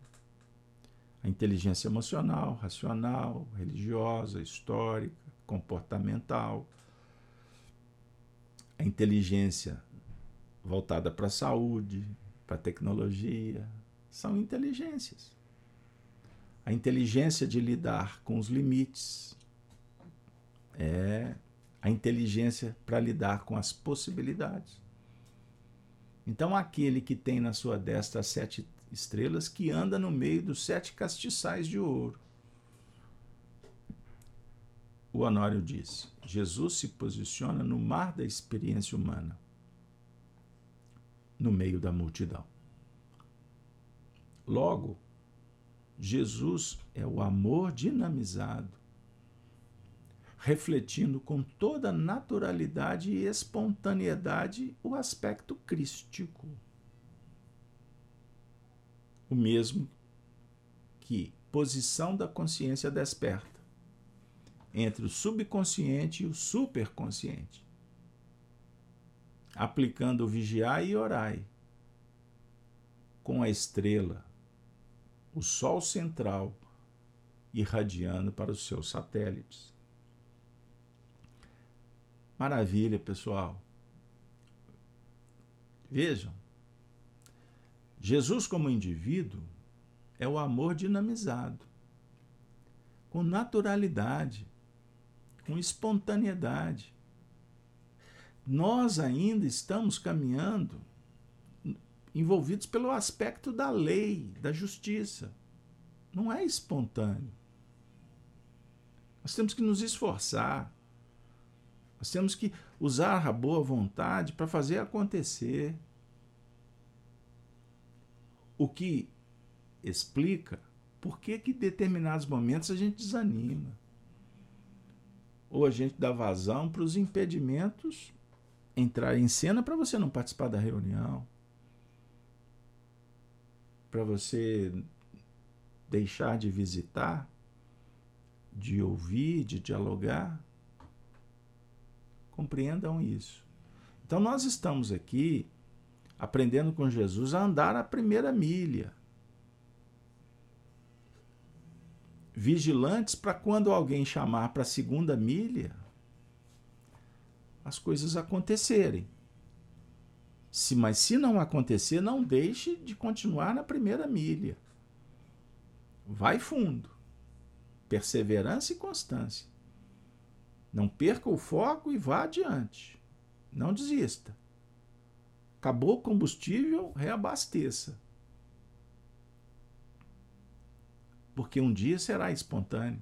A inteligência emocional, racional, religiosa, histórica, comportamental. A inteligência voltada para a saúde, para a tecnologia, são inteligências. A inteligência de lidar com os limites, é a inteligência para lidar com as possibilidades. Então, aquele que tem na sua destra as sete estrelas, que anda no meio dos sete castiçais de ouro. O Honório disse: Jesus se posiciona no mar da experiência humana, no meio da multidão. Logo, Jesus é o amor dinamizado refletindo com toda naturalidade e espontaneidade o aspecto crístico. O mesmo que posição da consciência desperta entre o subconsciente e o superconsciente, aplicando o vigiai e orai com a estrela, o Sol central, irradiando para os seus satélites. Maravilha, pessoal. Vejam, Jesus, como indivíduo, é o amor dinamizado, com naturalidade, com espontaneidade. Nós ainda estamos caminhando envolvidos pelo aspecto da lei, da justiça. Não é espontâneo. Nós temos que nos esforçar, nós temos que usar a boa vontade para fazer acontecer. O que explica por que, que em determinados momentos a gente desanima. Ou a gente dá vazão para os impedimentos entrar em cena para você não participar da reunião. Para você deixar de visitar, de ouvir, de dialogar. Compreendam isso. Então nós estamos aqui aprendendo com Jesus a andar a primeira milha. Vigilantes para quando alguém chamar para a segunda milha, as coisas acontecerem. Se, mas se não acontecer, não deixe de continuar na primeira milha. Vai fundo. Perseverança e constância. Não perca o foco e vá adiante. Não desista. Acabou o combustível, reabasteça. Porque um dia será espontâneo.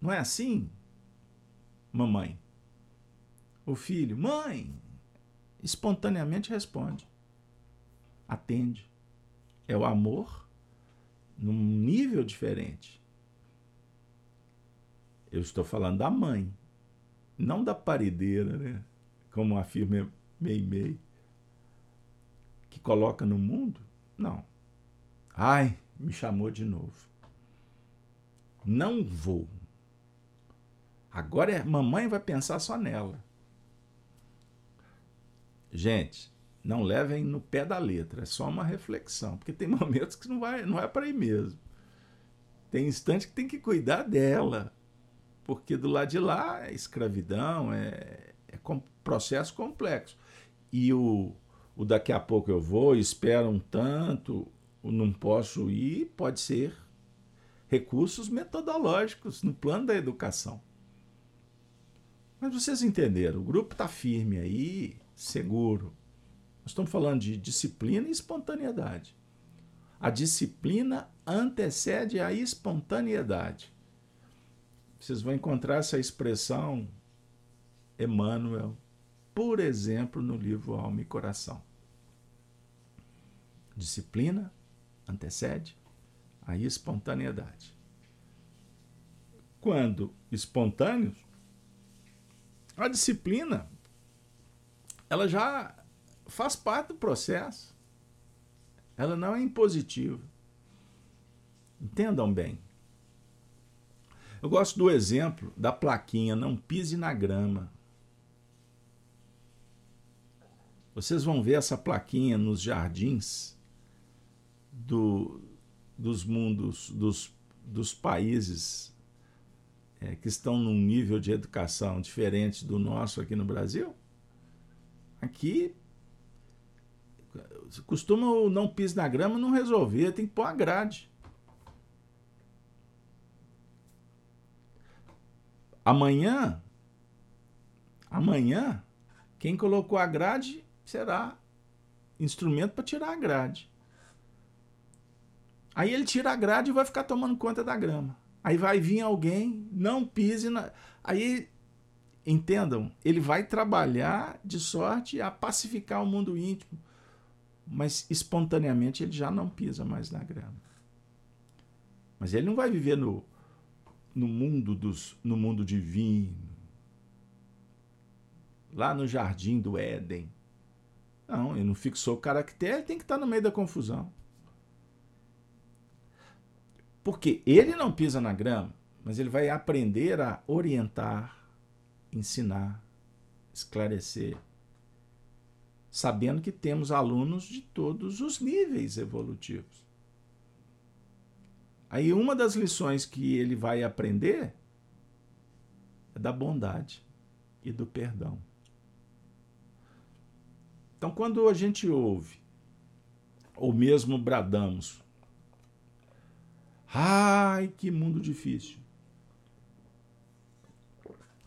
Não é assim, mamãe? O filho, mãe, espontaneamente responde. Atende. É o amor num nível diferente. Eu estou falando da mãe, não da paredeira, né? Como afirma Meimei, que coloca no mundo. Não. Ai, me chamou de novo. Não vou. Agora é, mamãe vai pensar só nela. Gente, não levem no pé da letra, é só uma reflexão, porque tem momentos que não vai, não é para ir mesmo. Tem instantes que tem que cuidar dela, porque do lado de lá é escravidão, é, é com, processo complexo. E o, o daqui a pouco eu vou, espero um tanto, não posso ir, pode ser recursos metodológicos no plano da educação. Mas vocês entenderam, o grupo está firme aí, seguro. Nós estamos falando de disciplina e espontaneidade. A disciplina antecede a espontaneidade. Vocês vão encontrar essa expressão, Emmanuel, por exemplo, no livro Alma e Coração. Disciplina antecede a espontaneidade. Quando espontâneos, a disciplina ela já faz parte do processo. Ela não é impositiva. Entendam bem. Eu gosto do exemplo da plaquinha Não pise na grama. Vocês vão ver essa plaquinha nos jardins do, dos mundos, dos, dos países é, que estão num nível de educação diferente do nosso aqui no Brasil, aqui costuma o não pis na grama não resolver, tem que pôr a grade. Amanhã, amanhã, quem colocou a grade será instrumento para tirar a grade. Aí ele tira a grade e vai ficar tomando conta da grama. Aí vai vir alguém, não pise na. Aí, entendam, ele vai trabalhar de sorte a pacificar o mundo íntimo, mas espontaneamente ele já não pisa mais na grama. Mas ele não vai viver no, no mundo dos no mundo divino, lá no jardim do Éden. Não, ele não fixou o caractere, ele tem que estar no meio da confusão. Porque ele não pisa na grama, mas ele vai aprender a orientar, ensinar, esclarecer, sabendo que temos alunos de todos os níveis evolutivos. Aí uma das lições que ele vai aprender é da bondade e do perdão. Então, quando a gente ouve, ou mesmo bradamos, Ai, que mundo difícil.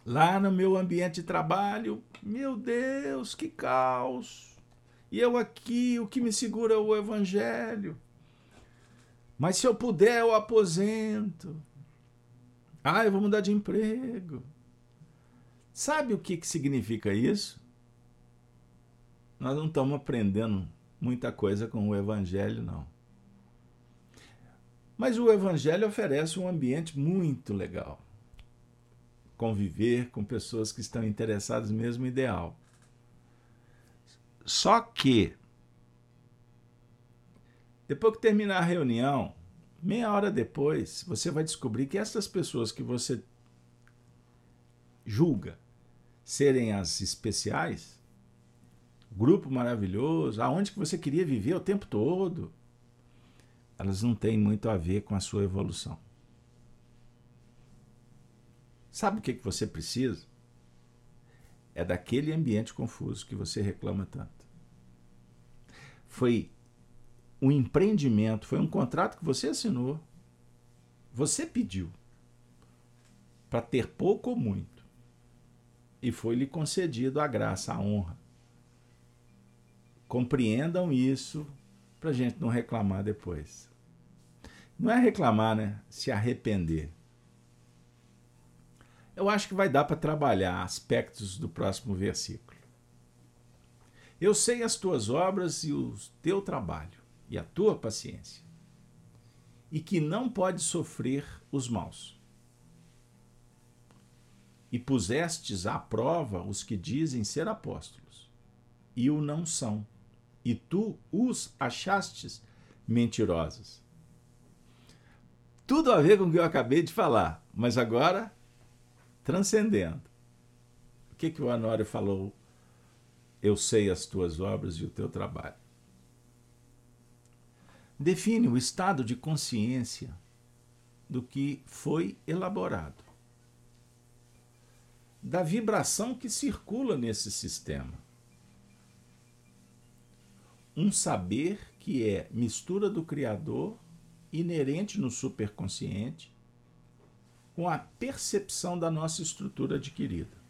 Lá no meu ambiente de trabalho, meu Deus, que caos. E eu aqui, o que me segura é o evangelho. Mas se eu puder, eu aposento. Ah, eu vou mudar de emprego. Sabe o que, que significa isso? Nós não estamos aprendendo muita coisa com o Evangelho, não. Mas o Evangelho oferece um ambiente muito legal. Conviver com pessoas que estão interessadas mesmo ideal. Só que, depois que terminar a reunião, meia hora depois, você vai descobrir que essas pessoas que você julga serem as especiais, grupo maravilhoso, aonde que você queria viver o tempo todo, elas não têm muito a ver com a sua evolução. Sabe o que, que você precisa? É daquele ambiente confuso que você reclama tanto. Foi um empreendimento, foi um contrato que você assinou, você pediu para ter pouco ou muito, e foi lhe concedido a graça, a honra. Compreendam isso para gente não reclamar depois. Não é reclamar, né? Se arrepender. Eu acho que vai dar para trabalhar aspectos do próximo versículo. Eu sei as tuas obras e o teu trabalho e a tua paciência, e que não pode sofrer os maus. E pusestes à prova os que dizem ser apóstolos, e o não são, e tu os achastes mentirosos tudo a ver com o que eu acabei de falar, mas agora transcendendo. O que, que o Anório falou? Eu sei as tuas obras e o teu trabalho. Define o estado de consciência do que foi elaborado, da vibração que circula nesse sistema. Um saber que é mistura do Criador inerente no superconsciente com a percepção da nossa estrutura adquirida.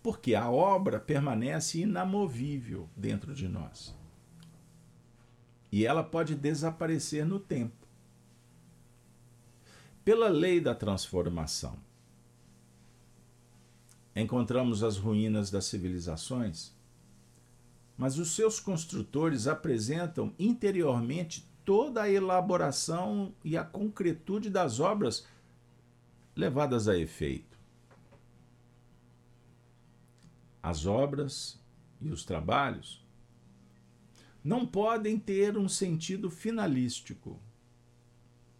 Porque a obra permanece inamovível dentro de nós. E ela pode desaparecer no tempo. Pela lei da transformação, encontramos as ruínas das civilizações mas os seus construtores apresentam interiormente toda a elaboração e a concretude das obras levadas a efeito. As obras e os trabalhos não podem ter um sentido finalístico,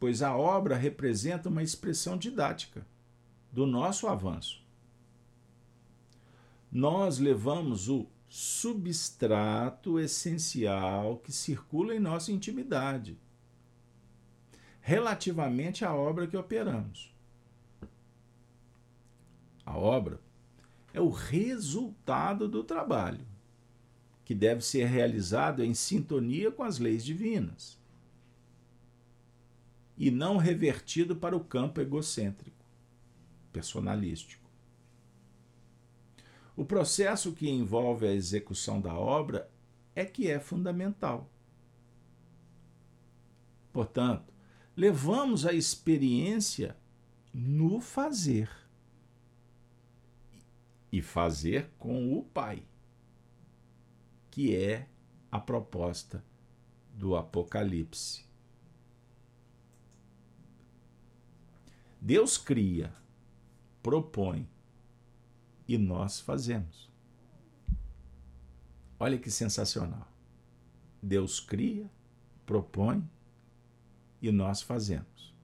pois a obra representa uma expressão didática do nosso avanço. Nós levamos o substrato essencial que circula em nossa intimidade, relativamente à obra que operamos. A obra é o resultado do trabalho, que deve ser realizado em sintonia com as leis divinas e não revertido para o campo egocêntrico, personalístico. O processo que envolve a execução da obra é que é fundamental. Portanto, levamos a experiência no fazer. E fazer com o Pai, que é a proposta do Apocalipse. Deus cria, propõe, e nós fazemos. Olha que sensacional. Deus cria, propõe e nós fazemos.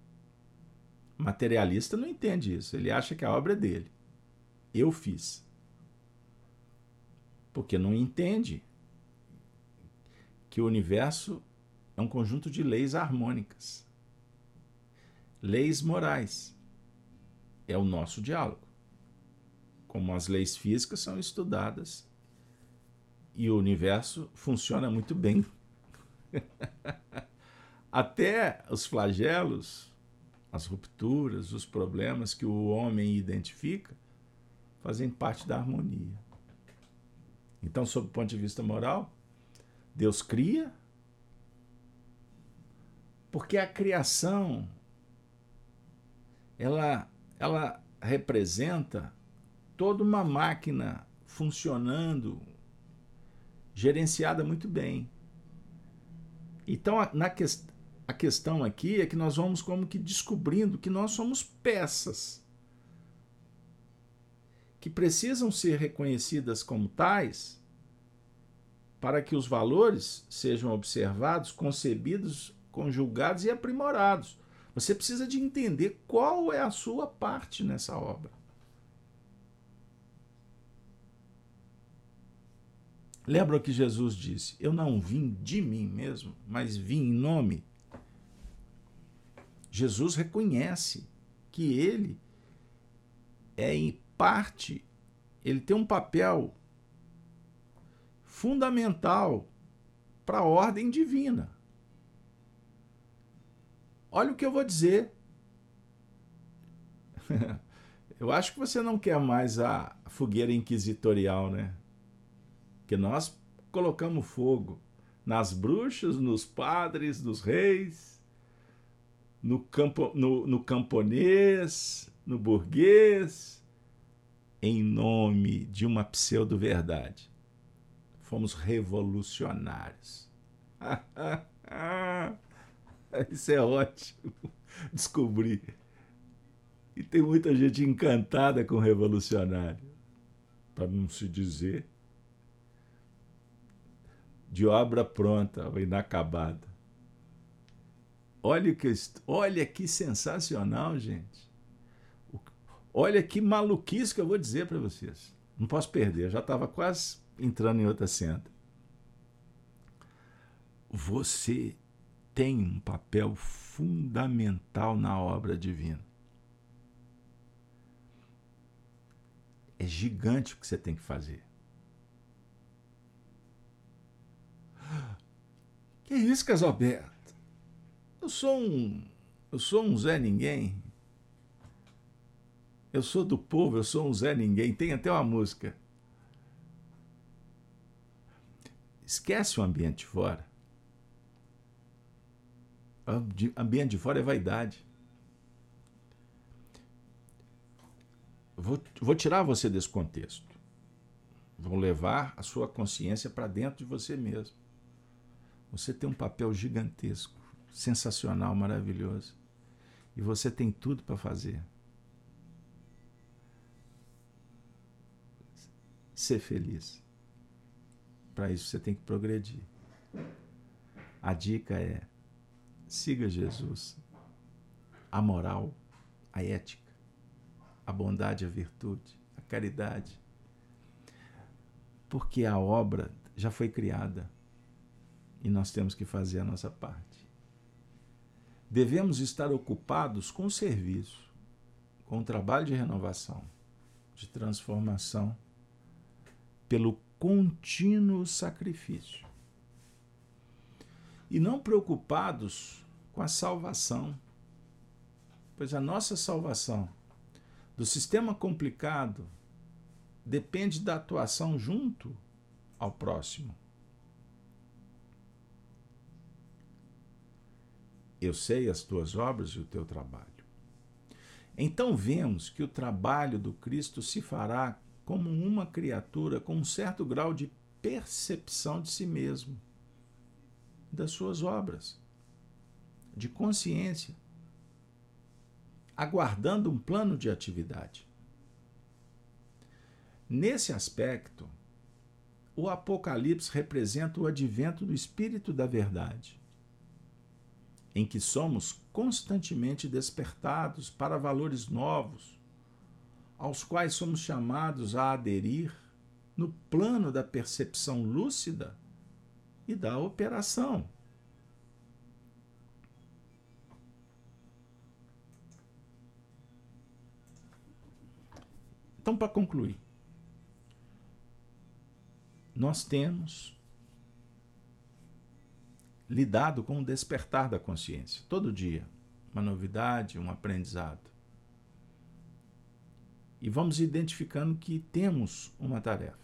Materialista não entende isso, ele acha que a obra é dele. Eu fiz. Porque não entende que o universo é um conjunto de leis harmônicas. Leis morais. É o nosso diálogo como as leis físicas são estudadas e o universo funciona muito bem. Até os flagelos, as rupturas, os problemas que o homem identifica fazem parte da harmonia. Então, sob o ponto de vista moral, Deus cria, porque a criação ela ela representa toda uma máquina funcionando, gerenciada muito bem. Então, na que, a questão aqui é que nós vamos como que descobrindo que nós somos peças que precisam ser reconhecidas como tais para que os valores sejam observados, concebidos, conjugados e aprimorados. Você precisa de entender qual é a sua parte nessa obra. Lembra o que Jesus disse? Eu não vim de mim mesmo, mas vim em nome. Jesus reconhece que ele é em parte, ele tem um papel fundamental para a ordem divina. Olha o que eu vou dizer. eu acho que você não quer mais a fogueira inquisitorial, né? que nós colocamos fogo nas bruxas, nos padres, nos reis, no, campo, no, no camponês, no burguês, em nome de uma pseudo-verdade. Fomos revolucionários. Isso é ótimo. Descobri. E tem muita gente encantada com revolucionário. Para não se dizer de obra pronta inacabada. Olha que, olha que sensacional, gente. Olha que maluquice que eu vou dizer para vocês. Não posso perder, já estava quase entrando em outra cena. Você tem um papel fundamental na obra divina. É gigante o que você tem que fazer. Que isso, Casalberto? Eu sou um. Eu sou um Zé Ninguém. Eu sou do povo, eu sou um Zé Ninguém. Tem até uma música. Esquece o ambiente de fora. O ambiente de fora é vaidade. Vou, vou tirar você desse contexto. Vou levar a sua consciência para dentro de você mesmo. Você tem um papel gigantesco, sensacional, maravilhoso. E você tem tudo para fazer. Ser feliz. Para isso você tem que progredir. A dica é: siga Jesus. A moral, a ética, a bondade, a virtude, a caridade. Porque a obra já foi criada e nós temos que fazer a nossa parte. Devemos estar ocupados com o serviço, com o trabalho de renovação, de transformação, pelo contínuo sacrifício. E não preocupados com a salvação, pois a nossa salvação do sistema complicado depende da atuação junto ao próximo. Eu sei as tuas obras e o teu trabalho. Então vemos que o trabalho do Cristo se fará como uma criatura com um certo grau de percepção de si mesmo, das suas obras, de consciência, aguardando um plano de atividade. Nesse aspecto, o Apocalipse representa o advento do Espírito da Verdade em que somos constantemente despertados para valores novos, aos quais somos chamados a aderir no plano da percepção lúcida e da operação. Então, para concluir, nós temos lidado com o despertar da consciência. Todo dia, uma novidade, um aprendizado. E vamos identificando que temos uma tarefa.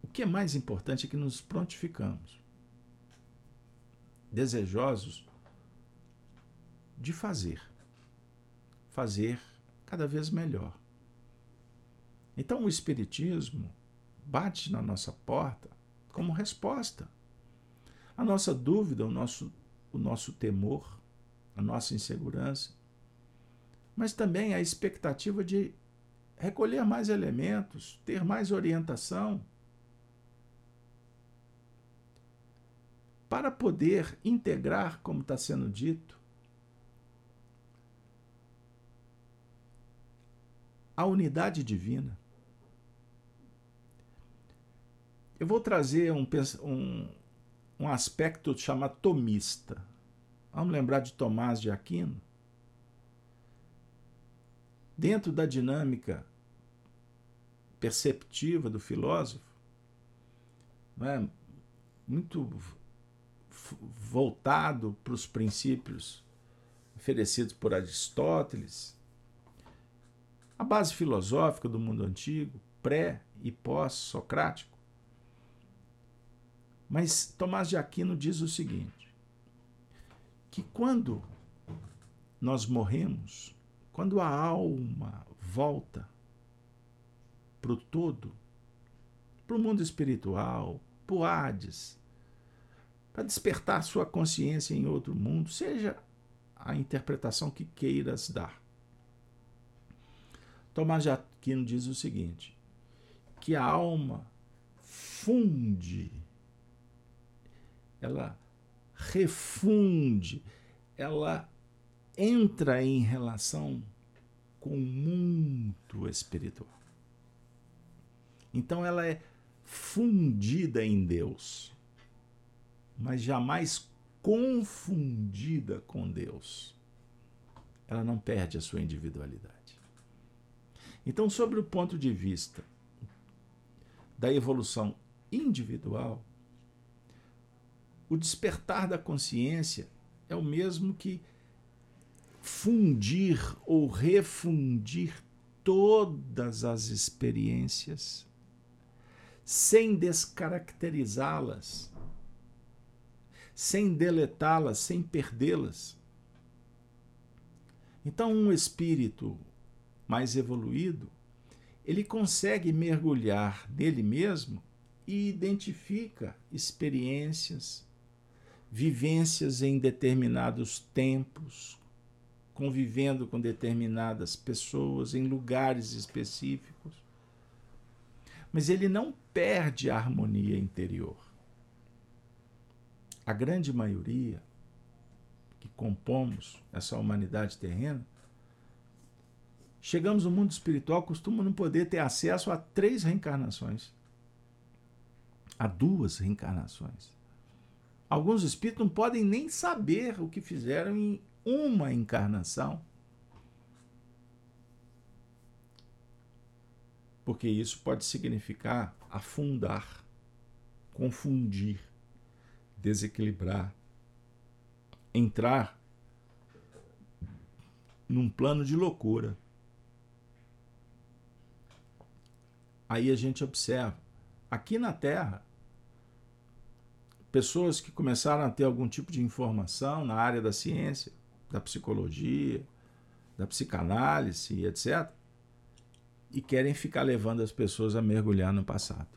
O que é mais importante é que nos prontificamos, desejosos de fazer, fazer cada vez melhor. Então o Espiritismo bate na nossa porta como resposta. A nossa dúvida, o nosso, o nosso temor, a nossa insegurança, mas também a expectativa de recolher mais elementos, ter mais orientação, para poder integrar, como está sendo dito, a unidade divina. Eu vou trazer um, um, um aspecto chamado tomista. Vamos lembrar de Tomás de Aquino? Dentro da dinâmica perceptiva do filósofo, é? muito voltado para os princípios oferecidos por Aristóteles, a base filosófica do mundo antigo, pré e pós-socrático. Mas Tomás de Aquino diz o seguinte: que quando nós morremos, quando a alma volta para o todo, para o mundo espiritual, para o Hades, para despertar sua consciência em outro mundo, seja a interpretação que queiras dar. Tomás de Aquino diz o seguinte: que a alma funde, ela refunde, ela entra em relação com o mundo espiritual. Então ela é fundida em Deus, mas jamais confundida com Deus. Ela não perde a sua individualidade. Então, sobre o ponto de vista da evolução individual, o despertar da consciência é o mesmo que fundir ou refundir todas as experiências sem descaracterizá-las, sem deletá-las, sem perdê-las. Então, um espírito mais evoluído, ele consegue mergulhar nele mesmo e identifica experiências, vivências em determinados tempos, convivendo com determinadas pessoas em lugares específicos. Mas ele não perde a harmonia interior. A grande maioria que compomos essa humanidade terrena chegamos no mundo espiritual, costuma não poder ter acesso a três reencarnações, a duas reencarnações. Alguns espíritos não podem nem saber o que fizeram em uma encarnação. Porque isso pode significar afundar, confundir, desequilibrar, entrar num plano de loucura. aí a gente observa. Aqui na Terra, pessoas que começaram a ter algum tipo de informação na área da ciência, da psicologia, da psicanálise, etc., e querem ficar levando as pessoas a mergulhar no passado.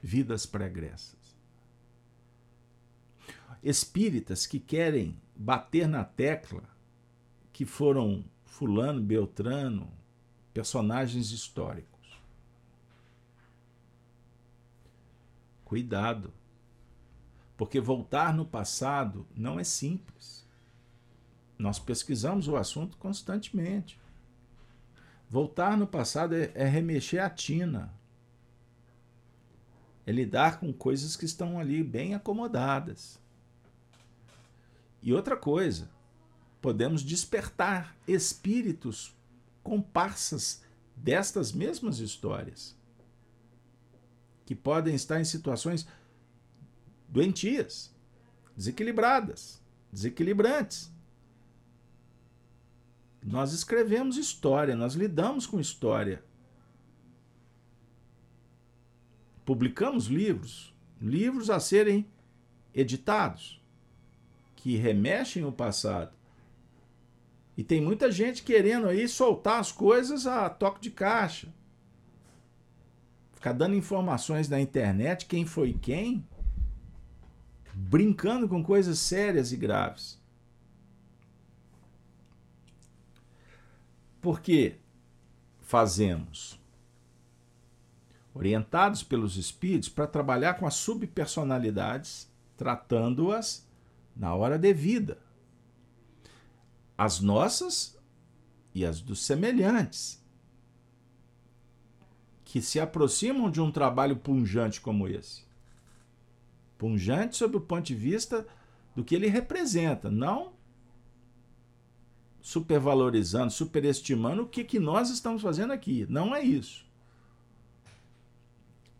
Vidas pregressas. Espíritas que querem bater na tecla que foram Fulano, Beltrano, personagens históricos. Cuidado. Porque voltar no passado não é simples. Nós pesquisamos o assunto constantemente. Voltar no passado é, é remexer a tina. É lidar com coisas que estão ali bem acomodadas. E outra coisa, podemos despertar espíritos comparsas destas mesmas histórias que podem estar em situações doentias, desequilibradas, desequilibrantes. Nós escrevemos história, nós lidamos com história. Publicamos livros, livros a serem editados, que remexem o passado E tem muita gente querendo aí soltar as coisas a toque de caixa. Ficar dando informações na internet, quem foi quem, brincando com coisas sérias e graves. Porque fazemos orientados pelos espíritos para trabalhar com as subpersonalidades, tratando-as na hora devida as nossas e as dos semelhantes, que se aproximam de um trabalho punjante como esse. Punjante sob o ponto de vista do que ele representa, não supervalorizando, superestimando o que, que nós estamos fazendo aqui. Não é isso.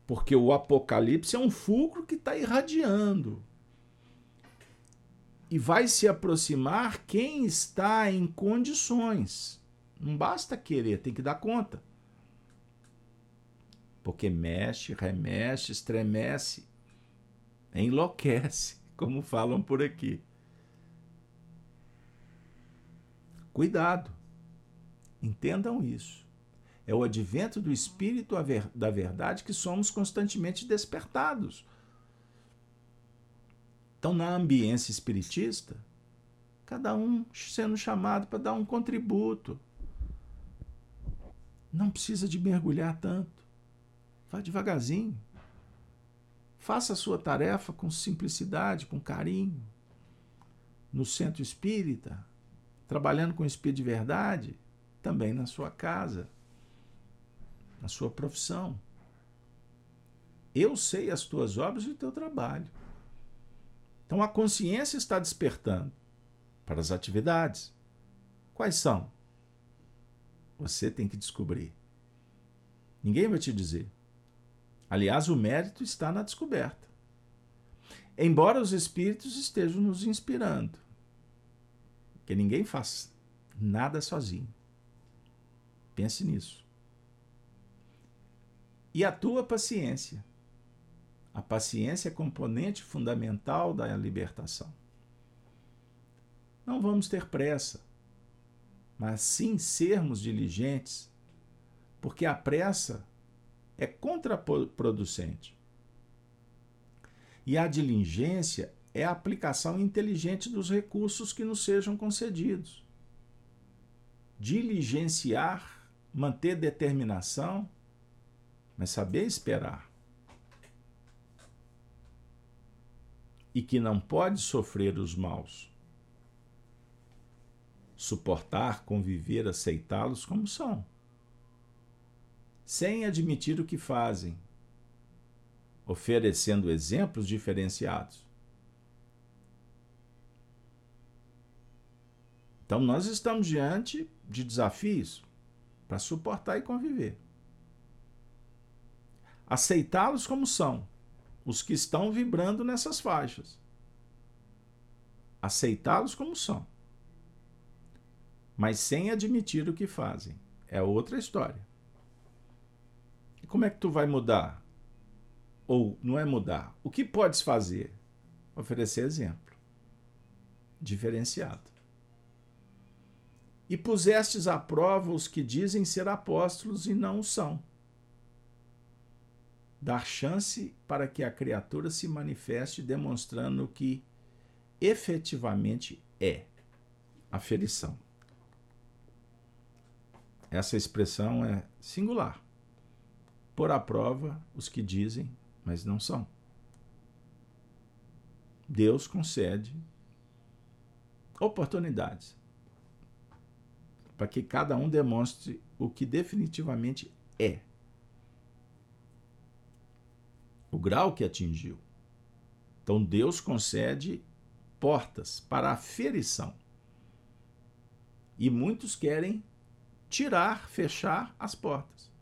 Porque o Apocalipse é um fulcro que está irradiando e vai se aproximar quem está em condições. Não basta querer, tem que dar conta. Porque mexe, remexe, estremece, enlouquece, como falam por aqui. Cuidado, entendam isso. É o advento do Espírito da Verdade que somos constantemente despertados então, na ambiência espiritista, cada um sendo chamado para dar um contributo. Não precisa de mergulhar tanto. Vá devagarzinho. Faça a sua tarefa com simplicidade, com carinho. No centro espírita, trabalhando com o espírito de verdade, também na sua casa, na sua profissão. Eu sei as tuas obras e o teu trabalho. Então a consciência está despertando para as atividades. Quais são? Você tem que descobrir. Ninguém vai te dizer. Aliás, o mérito está na descoberta. Embora os espíritos estejam nos inspirando, que ninguém faz nada sozinho. Pense nisso. E a tua paciência a paciência é componente fundamental da libertação. Não vamos ter pressa, mas sim sermos diligentes, porque a pressa é contraproducente. E a diligência é a aplicação inteligente dos recursos que nos sejam concedidos. Diligenciar, manter determinação, mas saber esperar. e que não pode sofrer os maus. Suportar, conviver, aceitá-los como são, sem admitir o que fazem, oferecendo exemplos diferenciados. Então, nós estamos diante de desafios para suportar e conviver. Aceitá-los como são, os que estão vibrando nessas faixas. Aceitá-los como são, mas sem admitir o que fazem. É outra história. E como é que tu vai mudar? Ou não é mudar? O que podes fazer? Oferecer exemplo. Diferenciado. E pusestes à prova os que dizem ser apóstolos e não o são dar chance para que a criatura se manifeste demonstrando o que efetivamente é aferição. Essa expressão é singular. Por à prova os que dizem, mas não são. Deus concede oportunidades para que cada um demonstre o que definitivamente é o grau que atingiu. Então Deus concede portas para a ferição. E muitos querem tirar, fechar as portas.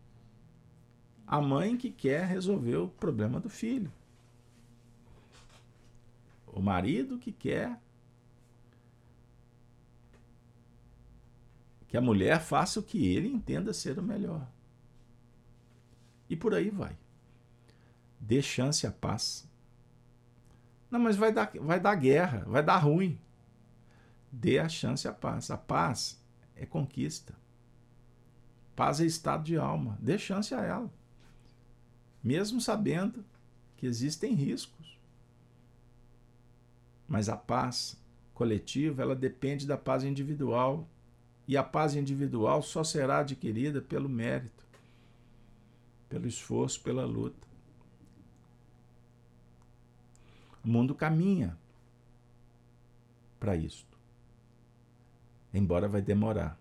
A mãe que quer resolver o problema do filho. O marido que quer que a mulher faça o que ele entenda ser o melhor. E por aí vai. Dê chance à paz. Não, mas vai dar, vai dar guerra, vai dar ruim. Dê a chance à paz. A paz é conquista. Paz é estado de alma. Dê chance a ela. Mesmo sabendo que existem riscos. Mas a paz coletiva, ela depende da paz individual. E a paz individual só será adquirida pelo mérito, pelo esforço, pela luta. O mundo caminha para isto. Embora vai demorar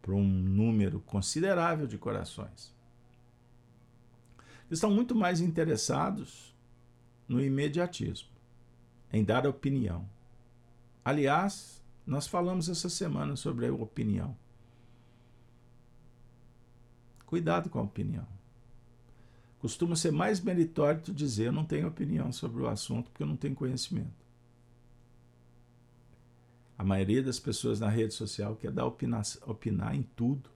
para um número considerável de corações. Estão muito mais interessados no imediatismo, em dar opinião. Aliás, nós falamos essa semana sobre a opinião. Cuidado com a opinião. Costuma ser mais meritório tu dizer eu não tenho opinião sobre o assunto porque eu não tenho conhecimento. A maioria das pessoas na rede social quer dar opinar, opinar em tudo.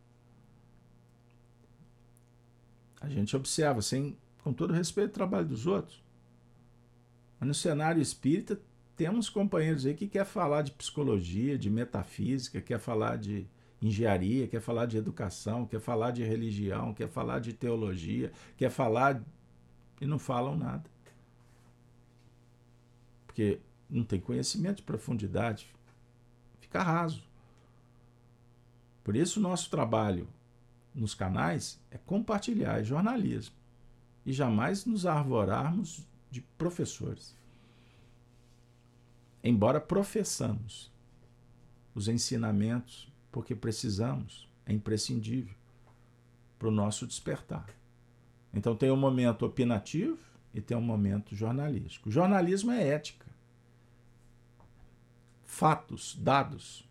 A gente observa, sem, com todo respeito ao trabalho dos outros. Mas no cenário espírita, temos companheiros aí que quer falar de psicologia, de metafísica, quer falar de engenharia, quer falar de educação, quer falar de religião, quer falar de teologia, quer falar e não falam nada. Porque não tem conhecimento de profundidade, fica raso. Por isso, nosso trabalho nos canais é compartilhar, é jornalismo. E jamais nos arvorarmos de professores. Embora professamos os ensinamentos, porque precisamos, é imprescindível para o nosso despertar. Então tem um momento opinativo e tem um momento jornalístico. O jornalismo é ética fatos, dados,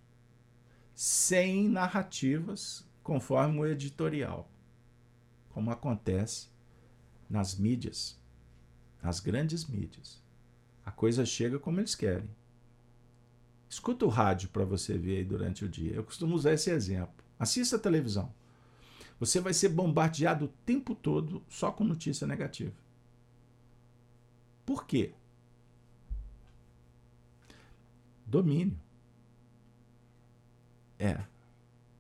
sem narrativas conforme o editorial, como acontece nas mídias, nas grandes mídias. A coisa chega como eles querem. Escuta o rádio para você ver aí durante o dia. Eu costumo usar esse exemplo. Assista a televisão. Você vai ser bombardeado o tempo todo só com notícia negativa. Por quê? Domínio. É.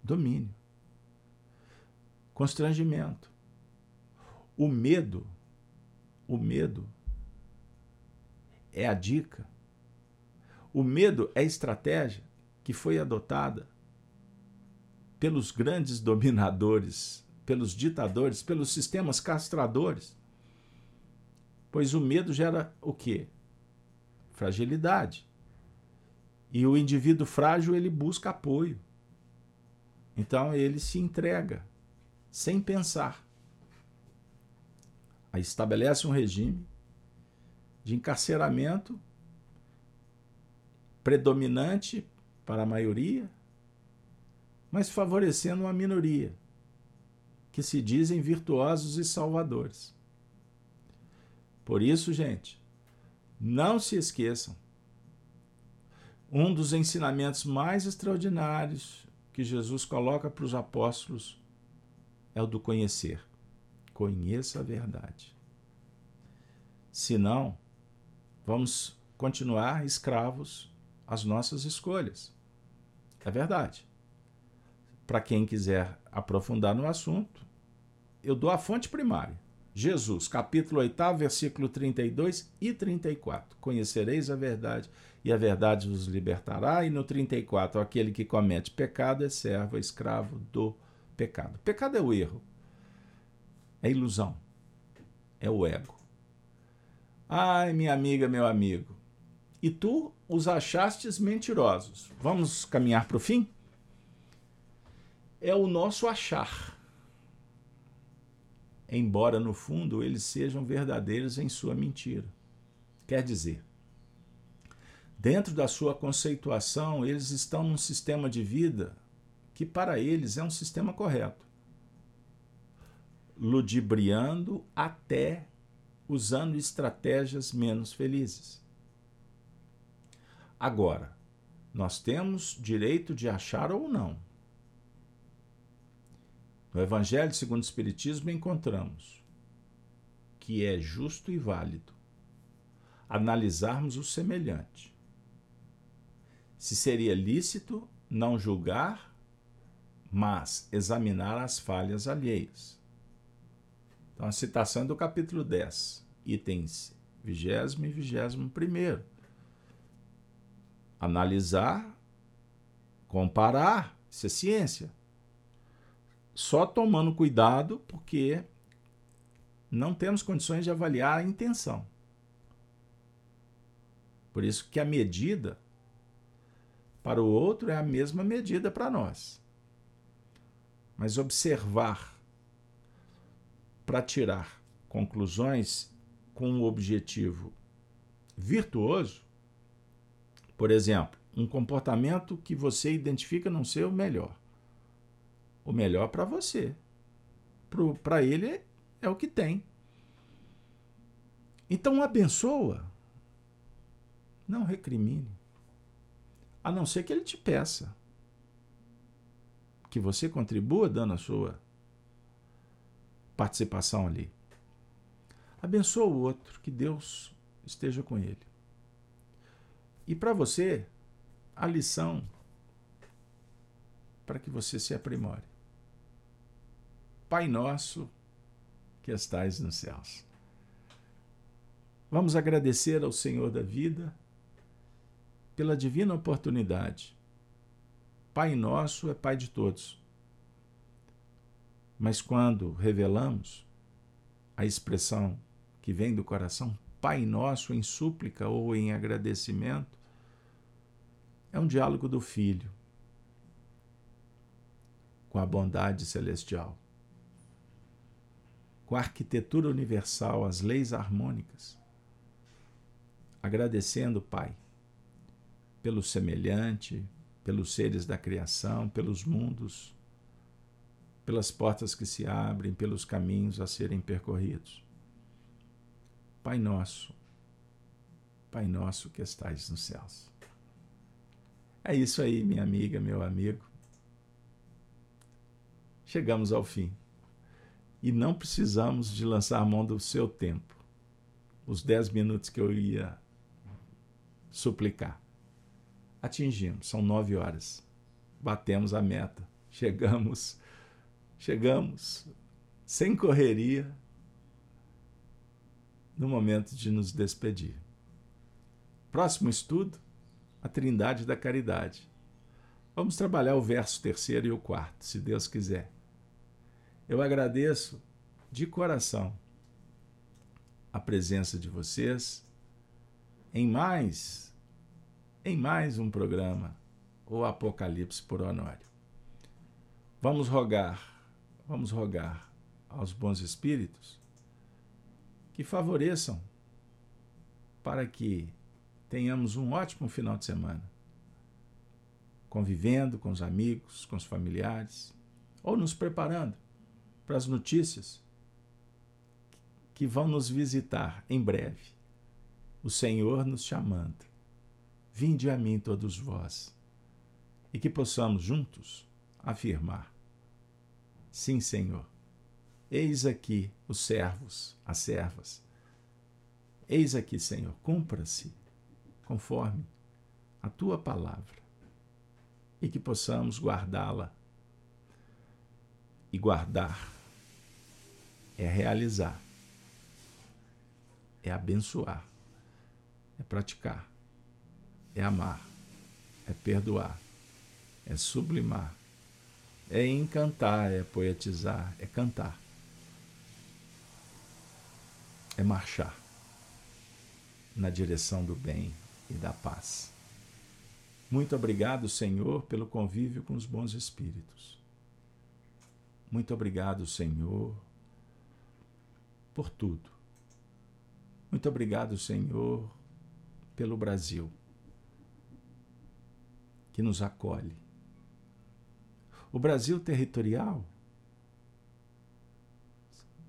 Domínio. Constrangimento. O medo. O medo é a dica. O medo é estratégia que foi adotada pelos grandes dominadores, pelos ditadores, pelos sistemas castradores. Pois o medo gera o quê? Fragilidade. E o indivíduo frágil ele busca apoio. Então ele se entrega sem pensar. Aí estabelece um regime de encarceramento predominante para a maioria, mas favorecendo uma minoria, que se dizem virtuosos e salvadores. Por isso, gente, não se esqueçam um dos ensinamentos mais extraordinários que Jesus coloca para os apóstolos é o do conhecer. Conheça a verdade. Senão, vamos continuar escravos às nossas escolhas. É verdade. Para quem quiser aprofundar no assunto, eu dou a fonte primária. Jesus, capítulo 8, versículo 32 e 34. Conhecereis a verdade e a verdade vos libertará. E no 34, aquele que comete pecado é servo, é escravo do pecado. Pecado é o erro, é ilusão, é o ego. Ai, minha amiga, meu amigo, e tu os achastes mentirosos. Vamos caminhar para o fim? É o nosso achar embora no fundo eles sejam verdadeiros em sua mentira. Quer dizer, dentro da sua conceituação, eles estão num sistema de vida que para eles é um sistema correto, ludibriando até usando estratégias menos felizes. Agora, nós temos direito de achar ou não no Evangelho segundo o Espiritismo encontramos que é justo e válido analisarmos o semelhante. Se seria lícito não julgar, mas examinar as falhas alheias. Então, a citação é do capítulo 10, itens 20 e 21. Analisar, comparar, isso é ciência. Só tomando cuidado, porque não temos condições de avaliar a intenção. Por isso que a medida para o outro é a mesma medida para nós. Mas observar para tirar conclusões com um objetivo virtuoso, por exemplo, um comportamento que você identifica não ser o melhor. O melhor para você. Para ele é, o que tem. Então abençoa não recrimine. A não ser que ele te peça que você contribua dando a sua participação ali. Abençoa o outro, que Deus esteja com ele. E para você, a lição para que você se aprimore. Pai nosso que estais nos céus. Vamos agradecer ao Senhor da vida pela divina oportunidade. Pai nosso é Pai de todos. Mas quando revelamos a expressão que vem do coração, Pai nosso em súplica ou em agradecimento, é um diálogo do Filho com a bondade celestial, com a arquitetura universal, as leis harmônicas, agradecendo, Pai pelo semelhante, pelos seres da criação, pelos mundos, pelas portas que se abrem, pelos caminhos a serem percorridos. Pai nosso, Pai nosso que estais nos céus. É isso aí, minha amiga, meu amigo. Chegamos ao fim. E não precisamos de lançar mão do seu tempo. Os dez minutos que eu ia suplicar atingimos. São nove horas. Batemos a meta. Chegamos, chegamos sem correria no momento de nos despedir. Próximo estudo, a Trindade da Caridade. Vamos trabalhar o verso terceiro e o quarto, se Deus quiser. Eu agradeço de coração a presença de vocês em mais em mais um programa, o Apocalipse por Honório. Vamos rogar, vamos rogar aos bons espíritos que favoreçam para que tenhamos um ótimo final de semana, convivendo com os amigos, com os familiares, ou nos preparando para as notícias que vão nos visitar em breve. O Senhor nos chamando. Vinde a mim todos vós, e que possamos juntos afirmar: Sim, Senhor, eis aqui os servos, as servas. Eis aqui, Senhor, cumpra-se conforme a tua palavra, e que possamos guardá-la. E guardar é realizar, é abençoar, é praticar é amar, é perdoar, é sublimar, é encantar, é poetizar, é cantar, é marchar na direção do bem e da paz. Muito obrigado, Senhor, pelo convívio com os bons espíritos. Muito obrigado, Senhor, por tudo. Muito obrigado, Senhor, pelo Brasil que nos acolhe. O Brasil territorial.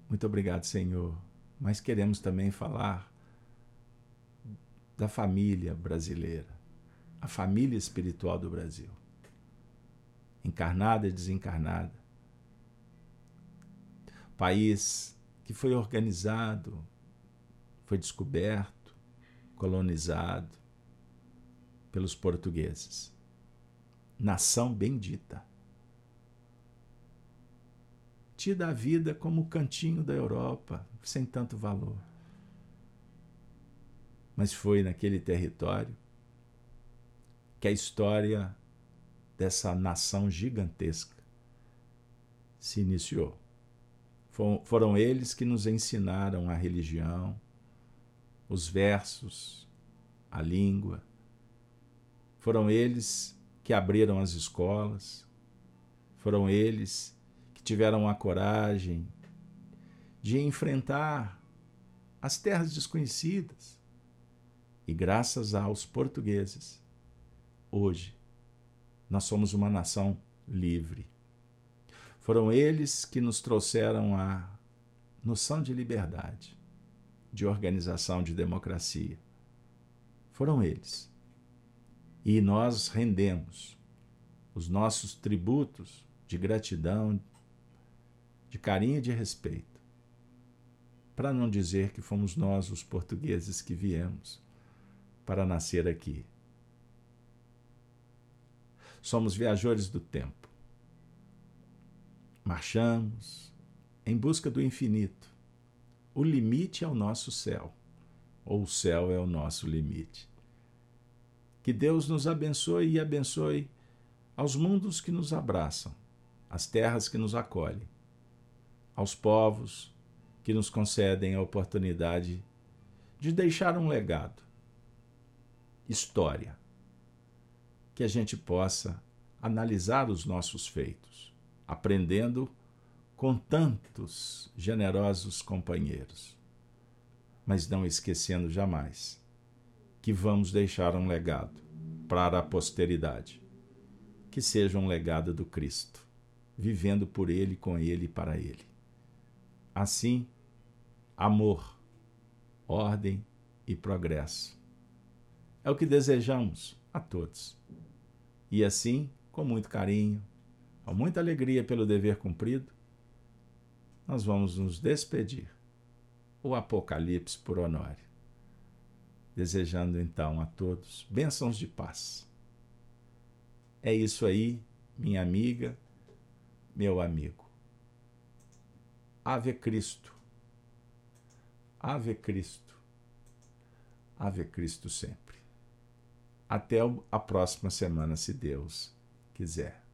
Muito obrigado, Senhor. Mas queremos também falar da família brasileira, a família espiritual do Brasil, encarnada e desencarnada. País que foi organizado, foi descoberto, colonizado pelos portugueses nação bendita. Tida a vida como o cantinho da Europa, sem tanto valor. Mas foi naquele território que a história dessa nação gigantesca se iniciou. Foram eles que nos ensinaram a religião, os versos, a língua. Foram eles que abriram as escolas. Foram eles que tiveram a coragem de enfrentar as terras desconhecidas. E graças aos portugueses, hoje, nós somos uma nação livre. Foram eles que nos trouxeram a noção de liberdade, de organização, de democracia. Foram eles. E nós rendemos os nossos tributos de gratidão, de carinho e de respeito. Para não dizer que fomos nós, os portugueses, que viemos para nascer aqui. Somos viajores do tempo. Marchamos em busca do infinito. O limite é o nosso céu, ou o céu é o nosso limite. Que Deus nos abençoe e abençoe aos mundos que nos abraçam, às terras que nos acolhem, aos povos que nos concedem a oportunidade de deixar um legado, história, que a gente possa analisar os nossos feitos, aprendendo com tantos generosos companheiros, mas não esquecendo jamais que vamos deixar um legado para a posteridade, que seja um legado do Cristo, vivendo por Ele, com Ele e para Ele. Assim, amor, ordem e progresso. É o que desejamos a todos. E assim, com muito carinho, com muita alegria pelo dever cumprido, nós vamos nos despedir. O Apocalipse por Honório. Desejando então a todos bênçãos de paz. É isso aí, minha amiga, meu amigo. Ave Cristo. Ave Cristo. Ave Cristo sempre. Até a próxima semana, se Deus quiser.